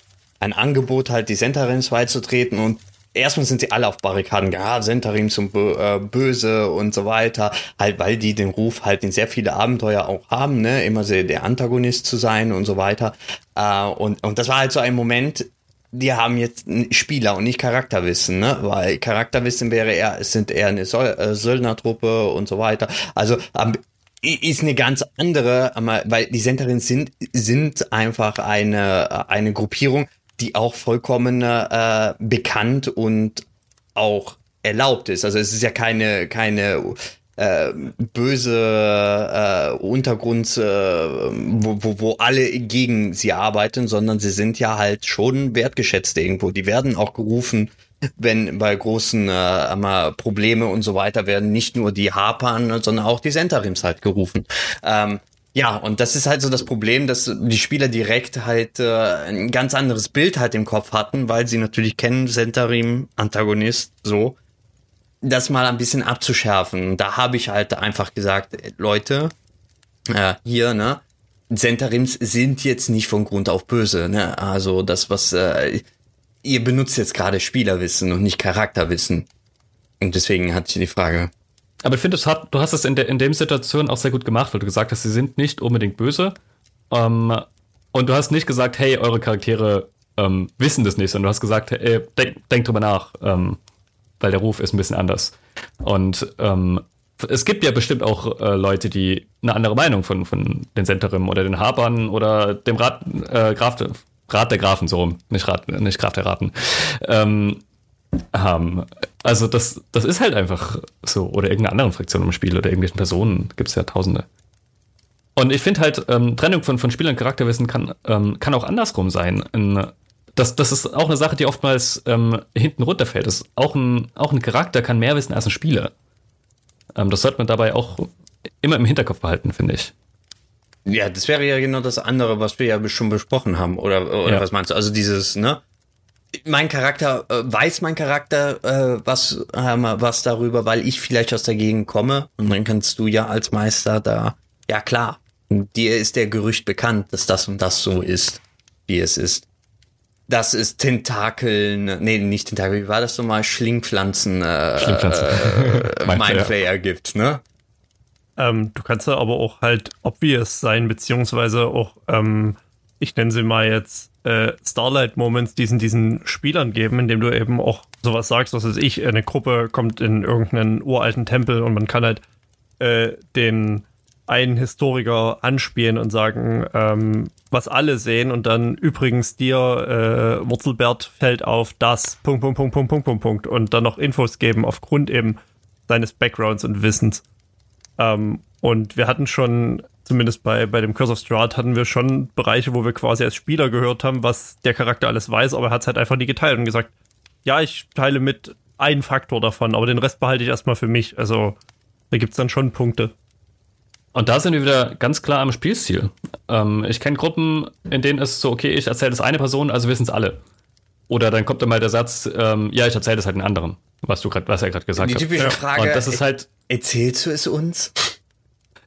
ein Angebot, halt die Sentarims beizutreten und erstmal sind sie alle auf Barrikaden, ja, Sentarims sind bö äh, böse und so weiter, halt weil die den Ruf halt in sehr viele Abenteuer auch haben, ne, immer sehr der Antagonist zu sein und so weiter. Äh, und, und das war halt so ein Moment, die haben jetzt Spieler und nicht Charakterwissen, ne? Weil Charakterwissen wäre eher, es sind eher eine äh, Söldnertruppe und so weiter. Also ähm, ist eine ganz andere, aber- weil die Senterin sind, sind einfach eine, eine Gruppierung, die auch vollkommen äh, bekannt und auch erlaubt ist. Also es ist ja keine, keine äh, böse äh, Untergrund, äh, wo, wo, wo alle gegen sie arbeiten, sondern sie sind ja halt schon wertgeschätzt irgendwo. Die werden auch gerufen, wenn bei großen äh, Probleme und so weiter werden nicht nur die Hapern, sondern auch die Sentarims halt gerufen. Ähm, ja, und das ist halt so das Problem, dass die Spieler direkt halt äh, ein ganz anderes Bild halt im Kopf hatten, weil sie natürlich kennen, Sentarim, Antagonist, so. Das mal ein bisschen abzuschärfen. Da habe ich halt einfach gesagt, äh, Leute, äh, hier, ne, Sentarims sind jetzt nicht von Grund auf böse, ne? Also das, was äh, ihr benutzt jetzt gerade Spielerwissen und nicht Charakterwissen. Und deswegen hatte ich die Frage. Aber ich finde, du hast es in, der, in dem Situation auch sehr gut gemacht, weil du gesagt hast, sie sind nicht unbedingt böse. Ähm, und du hast nicht gesagt, hey, eure Charaktere ähm, wissen das nicht, sondern du hast gesagt, hey, denk, denk drüber nach, ähm, weil der Ruf ist ein bisschen anders. Und ähm, es gibt ja bestimmt auch äh, Leute, die eine andere Meinung von, von den Senterim oder den Habern oder dem Rat, äh, Graf, Rat der Grafen, so rum, nicht, Rat, nicht Graf der Raten, ähm, haben. Also das, das ist halt einfach so. Oder irgendeine andere Fraktion im Spiel oder irgendwelchen Personen gibt es ja tausende. Und ich finde halt, ähm, Trennung von, von Spiel und Charakterwissen kann, ähm, kann auch andersrum sein. In, das, das ist auch eine Sache, die oftmals ähm, hinten runterfällt. Das auch, ein, auch ein Charakter kann mehr wissen als ein Spieler. Ähm, das sollte man dabei auch immer im Hinterkopf behalten, finde ich. Ja, das wäre ja genau das andere, was wir ja schon besprochen haben. Oder, oder ja. was meinst du? Also dieses, ne? Mein Charakter, äh, weiß mein Charakter äh, was, äh, was darüber, weil ich vielleicht aus der Gegend komme. Und dann kannst du ja als Meister da, ja klar, dir ist der Gerücht bekannt, dass das und das so ist, wie es ist. Dass es Tentakeln, nee, nicht Tentakel, wie war das nochmal? Schlingpflanzen, äh, Schlingpflanzen. äh, Mindflayer gibt, ne? Ähm, du kannst da aber auch halt obvious sein, beziehungsweise auch, ähm, ich nenne sie mal jetzt äh, Starlight Moments diesen, diesen Spielern geben, indem du eben auch sowas sagst, was weiß ich, eine Gruppe kommt in irgendeinen uralten Tempel und man kann halt äh, den einen Historiker anspielen und sagen, ähm, was alle sehen und dann übrigens dir äh, Wurzelbert fällt auf das Punkt, Punkt, Punkt, Punkt, Punkt, Punkt, Punkt und dann noch Infos geben aufgrund eben seines Backgrounds und Wissens. Ähm, und wir hatten schon, zumindest bei, bei dem Curse of Strahd, hatten wir schon Bereiche, wo wir quasi als Spieler gehört haben, was der Charakter alles weiß, aber er hat es halt einfach nie geteilt und gesagt, ja, ich teile mit einen Faktor davon, aber den Rest behalte ich erstmal für mich. Also da gibt es dann schon Punkte. Und da sind wir wieder ganz klar am Spielstil. Ähm, ich kenne Gruppen, in denen es so, okay, ich erzähle das eine Person, also wissen es alle. Oder dann kommt dann mal der Satz, ähm, ja, ich erzähle das halt den anderen, was du gerade, was er gerade gesagt hat. Die typische Frage. Und das ist halt. Erzählst du es uns?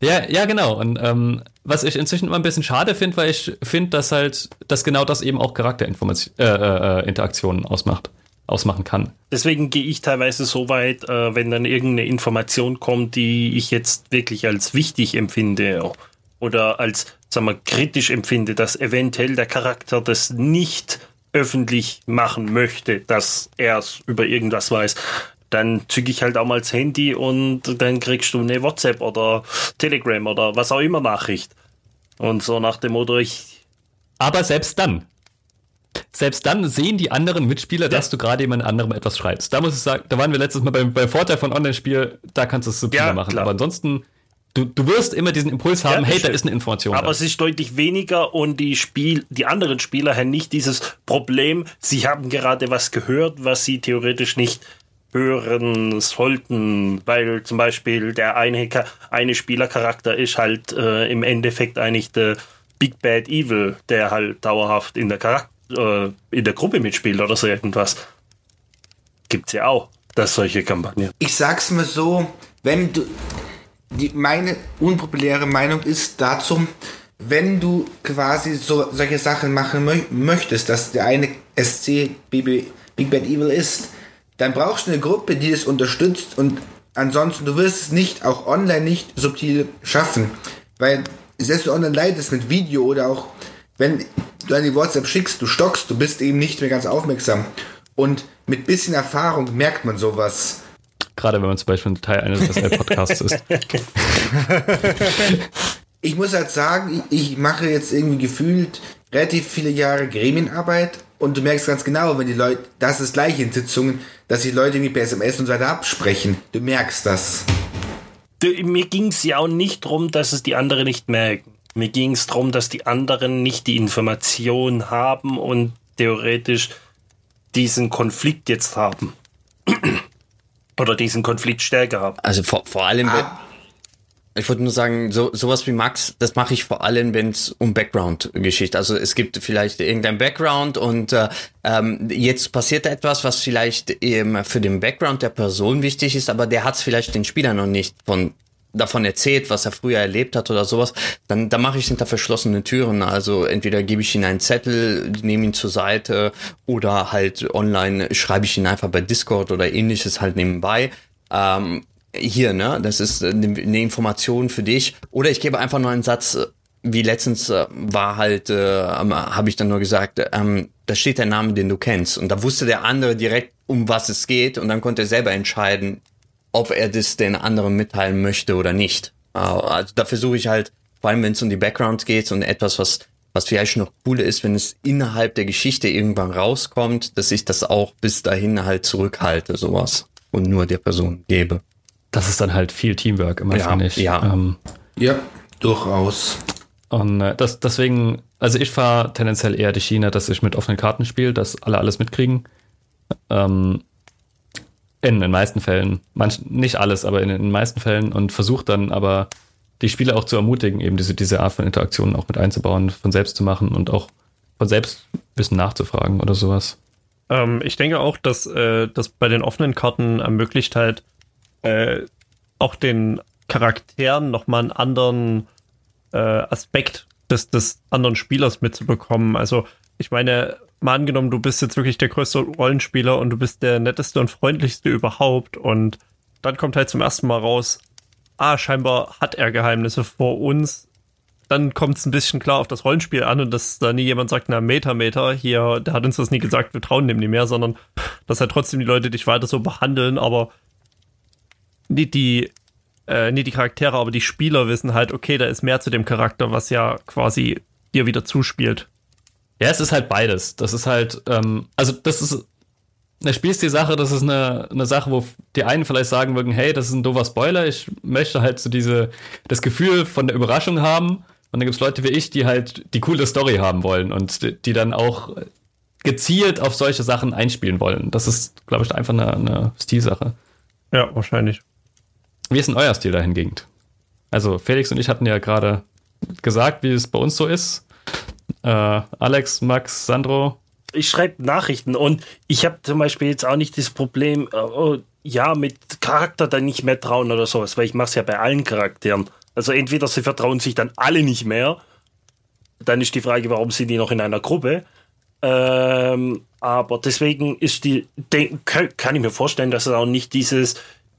Ja, ja, genau. Und ähm, was ich inzwischen immer ein bisschen schade finde, weil ich finde, dass halt, dass genau das eben auch Charakterinteraktionen äh, äh, ausmacht ausmachen kann. Deswegen gehe ich teilweise so weit, äh, wenn dann irgendeine Information kommt, die ich jetzt wirklich als wichtig empfinde oder als, sagen wir, kritisch empfinde, dass eventuell der Charakter das nicht öffentlich machen möchte, dass er es über irgendwas weiß, dann zücke ich halt auch mal das Handy und dann kriegst du eine WhatsApp oder Telegram oder was auch immer Nachricht. Und so nach dem Motto, ich. Aber selbst dann, selbst dann sehen die anderen Mitspieler, dass du gerade jemand anderem etwas schreibst. Da muss ich sagen, da waren wir letztes Mal beim, beim Vorteil von Online-Spiel, da kannst du es subtiler ja, machen. Klar. Aber ansonsten, du, du wirst immer diesen Impuls haben, ja, hey, da ist eine Information. Aber da. es ist deutlich weniger und die Spiel, die anderen Spieler haben nicht dieses Problem, sie haben gerade was gehört, was sie theoretisch nicht hören sollten, weil zum Beispiel der eine, eine Spielercharakter ist halt äh, im Endeffekt eigentlich der Big Bad Evil, der halt dauerhaft in der Charakter äh, in der Gruppe mitspielt oder so irgendwas. Gibt's ja auch, dass solche Kampagnen. Ich sag's mal so, wenn du die, meine unpopuläre Meinung ist dazu, wenn du quasi so solche Sachen machen mö möchtest, dass der eine SC Big Bad Evil ist, dann brauchst du eine Gruppe, die es unterstützt und ansonsten du wirst es nicht, auch online nicht subtil schaffen, weil selbst du online leidest mit Video oder auch wenn du an die WhatsApp schickst, du stockst, du bist eben nicht mehr ganz aufmerksam. Und mit bisschen Erfahrung merkt man sowas. Gerade wenn man zum Beispiel ein Teil eines SL-Podcasts ist. ich muss halt sagen, ich mache jetzt irgendwie gefühlt relativ viele Jahre Gremienarbeit und du merkst ganz genau, wenn die Leute, das ist gleich in Sitzungen, dass die Leute irgendwie per SMS und so weiter absprechen. Du merkst das. Mir ging es ja auch nicht darum, dass es die anderen nicht merken. Mir ging es darum, dass die anderen nicht die Information haben und theoretisch diesen Konflikt jetzt haben. Oder diesen Konflikt stärker haben. Also vor, vor allem, ah. Ich wollte nur sagen, so, sowas wie Max, das mache ich vor allem, wenn es um Background-Geschichte. Also es gibt vielleicht irgendein Background und äh, ähm, jetzt passiert etwas, was vielleicht eben für den Background der Person wichtig ist, aber der hat es vielleicht den Spieler noch nicht von davon erzählt, was er früher erlebt hat oder sowas, dann, dann mache ich hinter verschlossenen Türen. Also entweder gebe ich ihm einen Zettel, nehme ihn zur Seite oder halt online schreibe ich ihn einfach bei Discord oder ähnliches halt nebenbei. Ähm, hier, ne, das ist eine, eine Information für dich. Oder ich gebe einfach nur einen Satz, wie letztens äh, war halt, äh, habe ich dann nur gesagt, ähm, da steht der Name, den du kennst. Und da wusste der andere direkt, um was es geht. Und dann konnte er selber entscheiden, ob er das den anderen mitteilen möchte oder nicht. Äh, also da versuche ich halt, vor allem wenn es um die Backgrounds geht und etwas, was, was vielleicht noch cooler ist, wenn es innerhalb der Geschichte irgendwann rauskommt, dass ich das auch bis dahin halt zurückhalte, sowas. Und nur der Person gebe. Das ist dann halt viel Teamwork immer, Ja, finde ich. ja. Ähm, Ja, durchaus. Und äh, das, deswegen, also ich fahre tendenziell eher die Schiene, dass ich mit offenen Karten spiele, dass alle alles mitkriegen. Ähm, in den meisten Fällen, manch, nicht alles, aber in den meisten Fällen und versuche dann aber die Spieler auch zu ermutigen, eben diese, diese Art von Interaktionen auch mit einzubauen, von selbst zu machen und auch von selbst ein bisschen nachzufragen oder sowas. Ähm, ich denke auch, dass äh, das bei den offenen Karten ermöglicht halt äh, auch den Charakteren nochmal einen anderen äh, Aspekt des, des anderen Spielers mitzubekommen. Also ich meine, mal angenommen, du bist jetzt wirklich der größte Rollenspieler und du bist der netteste und freundlichste überhaupt und dann kommt halt zum ersten Mal raus, ah, scheinbar hat er Geheimnisse vor uns. Dann kommt es ein bisschen klar auf das Rollenspiel an und dass da nie jemand sagt, na, Meter, Meter, hier, der hat uns das nie gesagt, wir trauen dem nie mehr, sondern dass halt trotzdem die Leute dich weiter so behandeln, aber nicht die, äh, nicht die Charaktere, aber die Spieler wissen halt, okay, da ist mehr zu dem Charakter, was ja quasi dir wieder zuspielt. Ja, es ist halt beides. Das ist halt, ähm, also das ist eine Spielstil-Sache, das ist eine, eine Sache, wo die einen vielleicht sagen würden, hey, das ist ein doofer Spoiler, ich möchte halt so diese, das Gefühl von der Überraschung haben. Und dann gibt es Leute wie ich, die halt die coole Story haben wollen und die, die dann auch gezielt auf solche Sachen einspielen wollen. Das ist, glaube ich, einfach eine, eine Stilsache. Ja, wahrscheinlich. Wie ist denn euer Stil dahingegen? Also Felix und ich hatten ja gerade gesagt, wie es bei uns so ist. Äh, Alex, Max, Sandro, ich schreibe Nachrichten und ich habe zum Beispiel jetzt auch nicht das Problem, äh, oh, ja, mit Charakter dann nicht mehr trauen oder sowas, weil ich mache es ja bei allen Charakteren. Also entweder sie vertrauen sich dann alle nicht mehr, dann ist die Frage, warum sind die noch in einer Gruppe? Ähm, aber deswegen ist die, denk, kann ich mir vorstellen, dass es auch nicht dieses,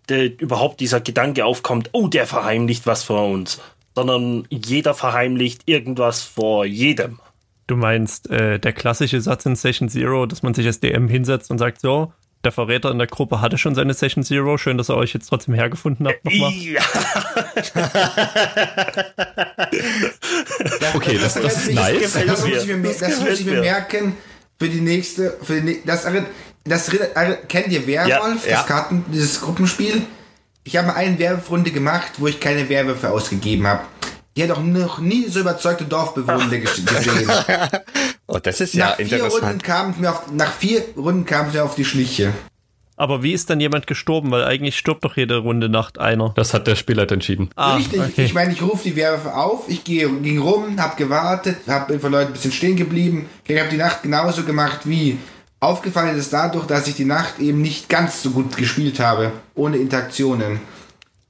der, überhaupt dieser Gedanke aufkommt, oh, der verheimlicht was vor uns, sondern jeder verheimlicht irgendwas vor jedem. Du meinst äh, der klassische Satz in Session Zero, dass man sich als DM hinsetzt und sagt, so, der Verräter in der Gruppe hatte schon seine Session Zero, schön, dass ihr euch jetzt trotzdem hergefunden habt nochmal. Ja. Okay, das, das ist Das nice. gefällt Das muss ich mir, Das das muss ich mir. merken für die nächste. Für die, das, das, das, kennt ihr Werwolf, Ja, das ja. Karten, dieses Gruppenspiel? Ich habe mal eine Werwolf-Runde gemacht, wo ich keine Werwölfe ausgegeben habe. Die hat auch noch nie so überzeugte Dorfbewohner ges- gesehen. Oh, das ist ja nach, vier Runden kam es mir auf, nach vier Runden kam es mir auf die Schliche. Aber wie ist dann jemand gestorben? Weil eigentlich stirbt doch jede Runde Nacht einer. Das hat der Spieler entschieden. Ah, Richtig, okay. ich meine, ich rufe die Werwölfe auf, ich gehe, ging rum, habe gewartet, habe von Leuten ein bisschen stehen geblieben. Ich habe die Nacht genauso gemacht wie. Aufgefallen ist dadurch, dass ich die Nacht eben nicht ganz so gut gespielt habe, ohne Interaktionen.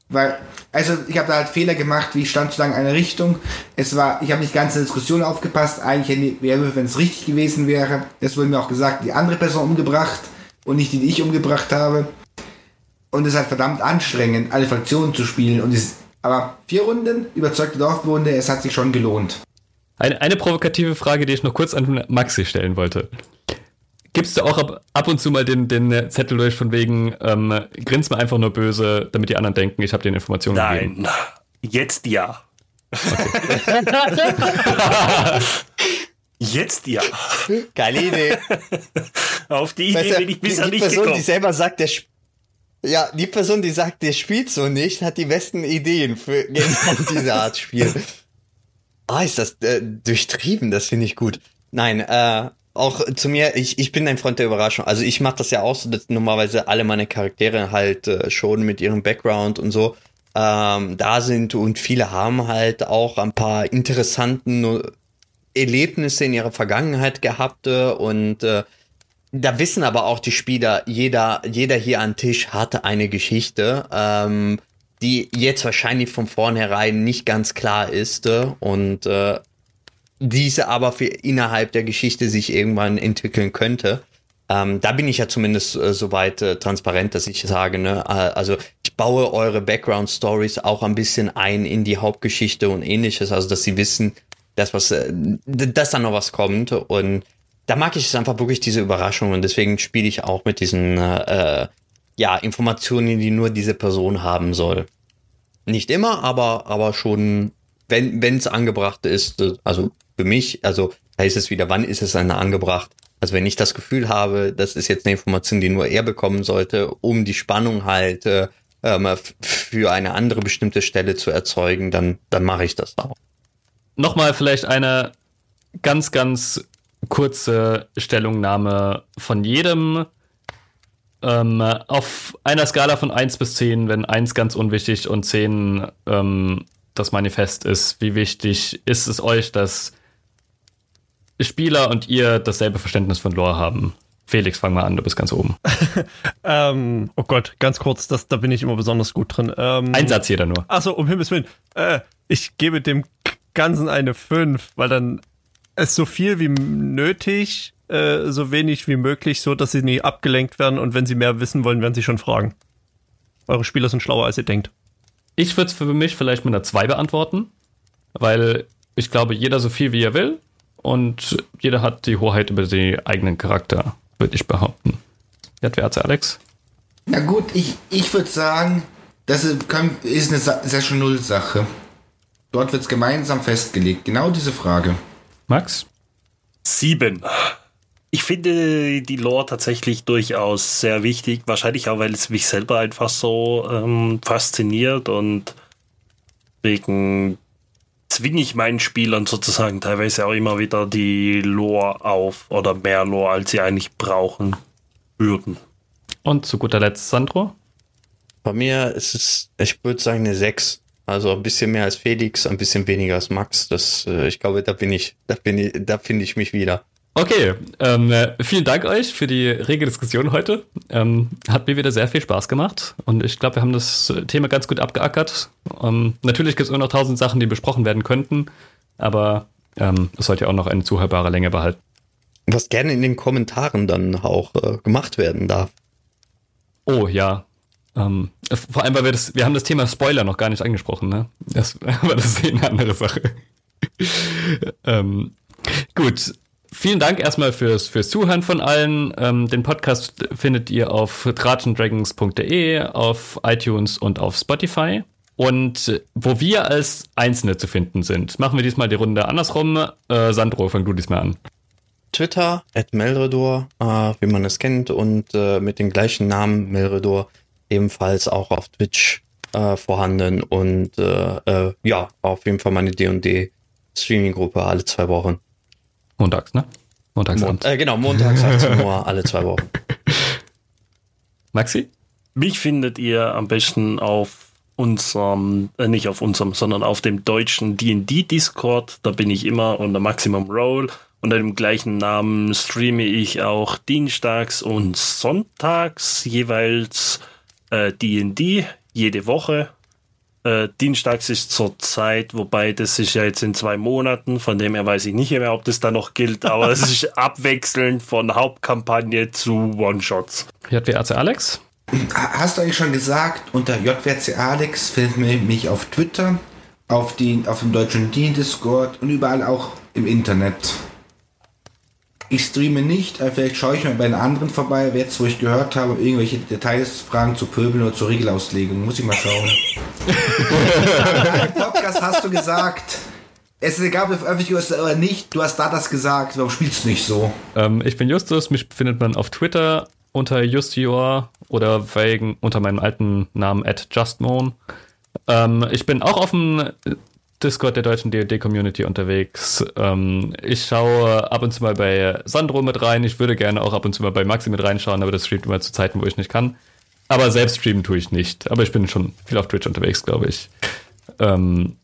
Weil, also ich habe da halt Fehler gemacht, wie ich stand zu lange in einer Richtung. Es war, ich habe nicht ganz in der Diskussion aufgepasst. Eigentlich Werwölfe, wenn es richtig gewesen wäre, das wurde mir auch gesagt, die andere Person umgebracht und nicht die, die ich umgebracht habe. Und es ist halt verdammt anstrengend, alle Fraktionen zu spielen. Und es, aber vier Runden, überzeugte Dorfbewohner, es hat sich schon gelohnt. Eine, eine provokative Frage, die ich noch kurz an Maxi stellen wollte. Gibst du auch ab, ab und zu mal den, den Zettel durch von wegen, ähm, grins mal einfach nur böse, damit die anderen denken, ich habe dir eine Information gegeben? Nein. Jetzt ja. Jetzt ja. Geile Idee. Auf die Idee Weißt du, bin ich die, bisher die nicht Person, gekommen. die selber sagt, der sp- ja, die Person, die sagt, der spielt so nicht, hat die besten Ideen für genau diese Art Spiel. Ah, ist das äh, durchtrieben, das finde ich gut. Nein, äh, auch zu mir, ich, ich bin ein Freund der Überraschung. Also ich mache das ja auch so, dass normalerweise alle meine Charaktere halt äh, schon mit ihrem Background und so ähm, da sind und viele haben halt auch ein paar interessanten Erlebnisse in ihrer Vergangenheit gehabt äh, und äh, da wissen aber auch die Spieler, jeder, jeder hier am Tisch hatte eine Geschichte, ähm, die jetzt wahrscheinlich von vornherein nicht ganz klar ist äh, und äh, diese aber für innerhalb der Geschichte sich irgendwann entwickeln könnte. Ähm, da bin ich ja zumindest äh, soweit äh, transparent, dass ich sage, ne, äh, also ich baue eure Background Stories auch ein bisschen ein in die Hauptgeschichte und ähnliches, also dass sie wissen, dass was, äh, dass da noch was kommt und da mag ich es einfach wirklich diese Überraschung und deswegen spiele ich auch mit diesen äh, ja Informationen, die nur diese Person haben soll. Nicht immer, aber aber schon, wenn wenn es angebracht ist, äh, also für mich, also heißt es wieder, wann ist es dann angebracht? Also wenn ich das Gefühl habe, das ist jetzt eine Information, die nur er bekommen sollte, um die Spannung halt äh, für eine andere bestimmte Stelle zu erzeugen, dann dann mache ich das auch. Nochmal vielleicht eine ganz ganz kurze Stellungnahme von jedem. Ähm, auf einer Skala von 1 bis 10, wenn 1 ganz unwichtig und 10 ähm, das Manifest ist, wie wichtig ist es euch, dass Spieler und ihr dasselbe Verständnis von Lore haben? Felix, fang mal an, du bist ganz oben. ähm, oh Gott, ganz kurz, das, da bin ich immer besonders gut drin. Ähm, Ein Satz jeder nur. Achso, um Himmels Willen. Äh, ich gebe dem Ganzen eine 5, weil dann es so viel wie nötig, äh, so wenig wie möglich, so dass sie nie abgelenkt werden und wenn sie mehr wissen wollen, werden sie schon fragen. Eure Spieler sind schlauer, als ihr denkt. Ich würde es für mich vielleicht mit einer 2 beantworten, weil ich glaube, jeder so viel wie er will und jeder hat die Hoheit über den eigenen Charakter, würde ich behaupten. Jetzt wer Alex? Na gut, ich, ich würde sagen, das ist eine Session Null Sache. Dort wird es gemeinsam festgelegt. Genau diese Frage. Max? Sieben. Ich finde die Lore tatsächlich durchaus sehr wichtig. Wahrscheinlich auch, weil es mich selber einfach so ähm, fasziniert und wegen zwinge ich meinen Spielern sozusagen teilweise auch immer wieder die Lore auf oder mehr Lore, als sie eigentlich brauchen würden. Und zu guter Letzt Sandro? Bei mir ist es, ich würde sagen, eine 6. Also ein bisschen mehr als Felix, ein bisschen weniger als Max. Das, äh, ich glaube, da bin ich, da bin ich, da finde ich mich wieder. Okay, ähm, äh, vielen Dank euch für die rege Diskussion heute. Ähm, hat mir wieder sehr viel Spaß gemacht und ich glaube, wir haben das Thema ganz gut abgeackert. Ähm, natürlich gibt es immer noch tausend Sachen, die besprochen werden könnten, aber ähm, es sollte ja auch noch eine zuhörbare Länge behalten. Was gerne in den Kommentaren dann auch äh, gemacht werden darf. Oh ja, ähm, vor allem, weil wir das, wir haben das Thema Spoiler noch gar nicht angesprochen, ne? Das, aber das ist eine andere Sache. ähm, gut. Vielen Dank erstmal fürs, fürs Zuhören von allen. Ähm, den Podcast findet ihr auf tratschendragons.de, auf iTunes und auf Spotify. Und wo wir als Einzelne zu finden sind, machen wir diesmal die Runde andersrum. Äh, Sandro, fang du diesmal an. Twitter, at Melredor, äh, wie man es kennt, und äh, mit dem gleichen Namen Melredor ebenfalls auch auf Twitch äh, vorhanden und äh, äh, ja, auf jeden Fall meine D&D Streaming-Gruppe alle zwei Wochen. Montags, ne? Montags. Mon äh, genau, montags 18 Uhr alle zwei Wochen. Maxi? Mich findet ihr am besten auf unserem, äh, nicht auf unserem, sondern auf dem deutschen D&D Discord. Da bin ich immer unter Maximum Roll. Unter dem gleichen Namen streame ich auch dienstags und sonntags jeweils D&D äh, jede Woche. Äh, Dienstags ist zur Zeit, wobei das ist ja jetzt in zwei Monaten, von dem her weiß ich nicht mehr, ob das da noch gilt, aber es ist abwechselnd von Hauptkampagne zu One-Shots. JWRC Alex? Hast du eigentlich schon gesagt, unter JWRC Alex findet man mich auf Twitter, auf, die, auf dem deutschen D-Discord und überall auch im Internet. Ich streame nicht, aber vielleicht schaue ich mal bei den anderen vorbei, jetzt wo ich gehört habe, irgendwelche Details, Fragen zu Pöbeln oder zur Regelauslegung. Muss ich mal schauen. Im Podcast hast du gesagt, es ist egal, ob du veröffentlicht hast oder nicht, du hast da das gesagt, warum spielst du nicht so? Ähm, ich bin Justus, mich findet man auf Twitter unter Justior oder wegen unter meinem alten Namen at JustMoan. Ähm, ich bin auch auf dem Discord der deutschen DD-Community unterwegs. Ähm, ich schaue ab und zu mal bei Sandro mit rein. Ich würde gerne auch ab und zu mal bei Maxi mit reinschauen, aber das streamt immer zu Zeiten, wo ich nicht kann. Aber selbst streamen tue ich nicht. Aber ich bin schon viel auf Twitch unterwegs, glaube ich. Ähm,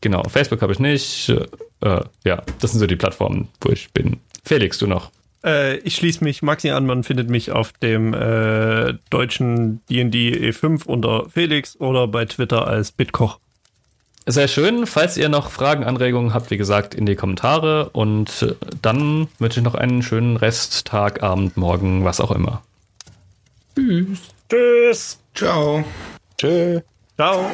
genau, Facebook habe ich nicht. Äh, ja, das sind so die Plattformen, wo ich bin. Felix, du noch? Äh, ich schließe mich Maxi an. Man findet mich auf dem äh, deutschen D&D E5 unter Felix oder bei Twitter als Bitkoch. Sehr schön. Falls ihr noch Fragen, Anregungen habt, wie gesagt, in die Kommentare. Und äh, dann wünsche ich noch einen schönen Rest, Tag, Abend, Morgen, was auch immer. Tschüss. Ciao. Tschö. Ciao.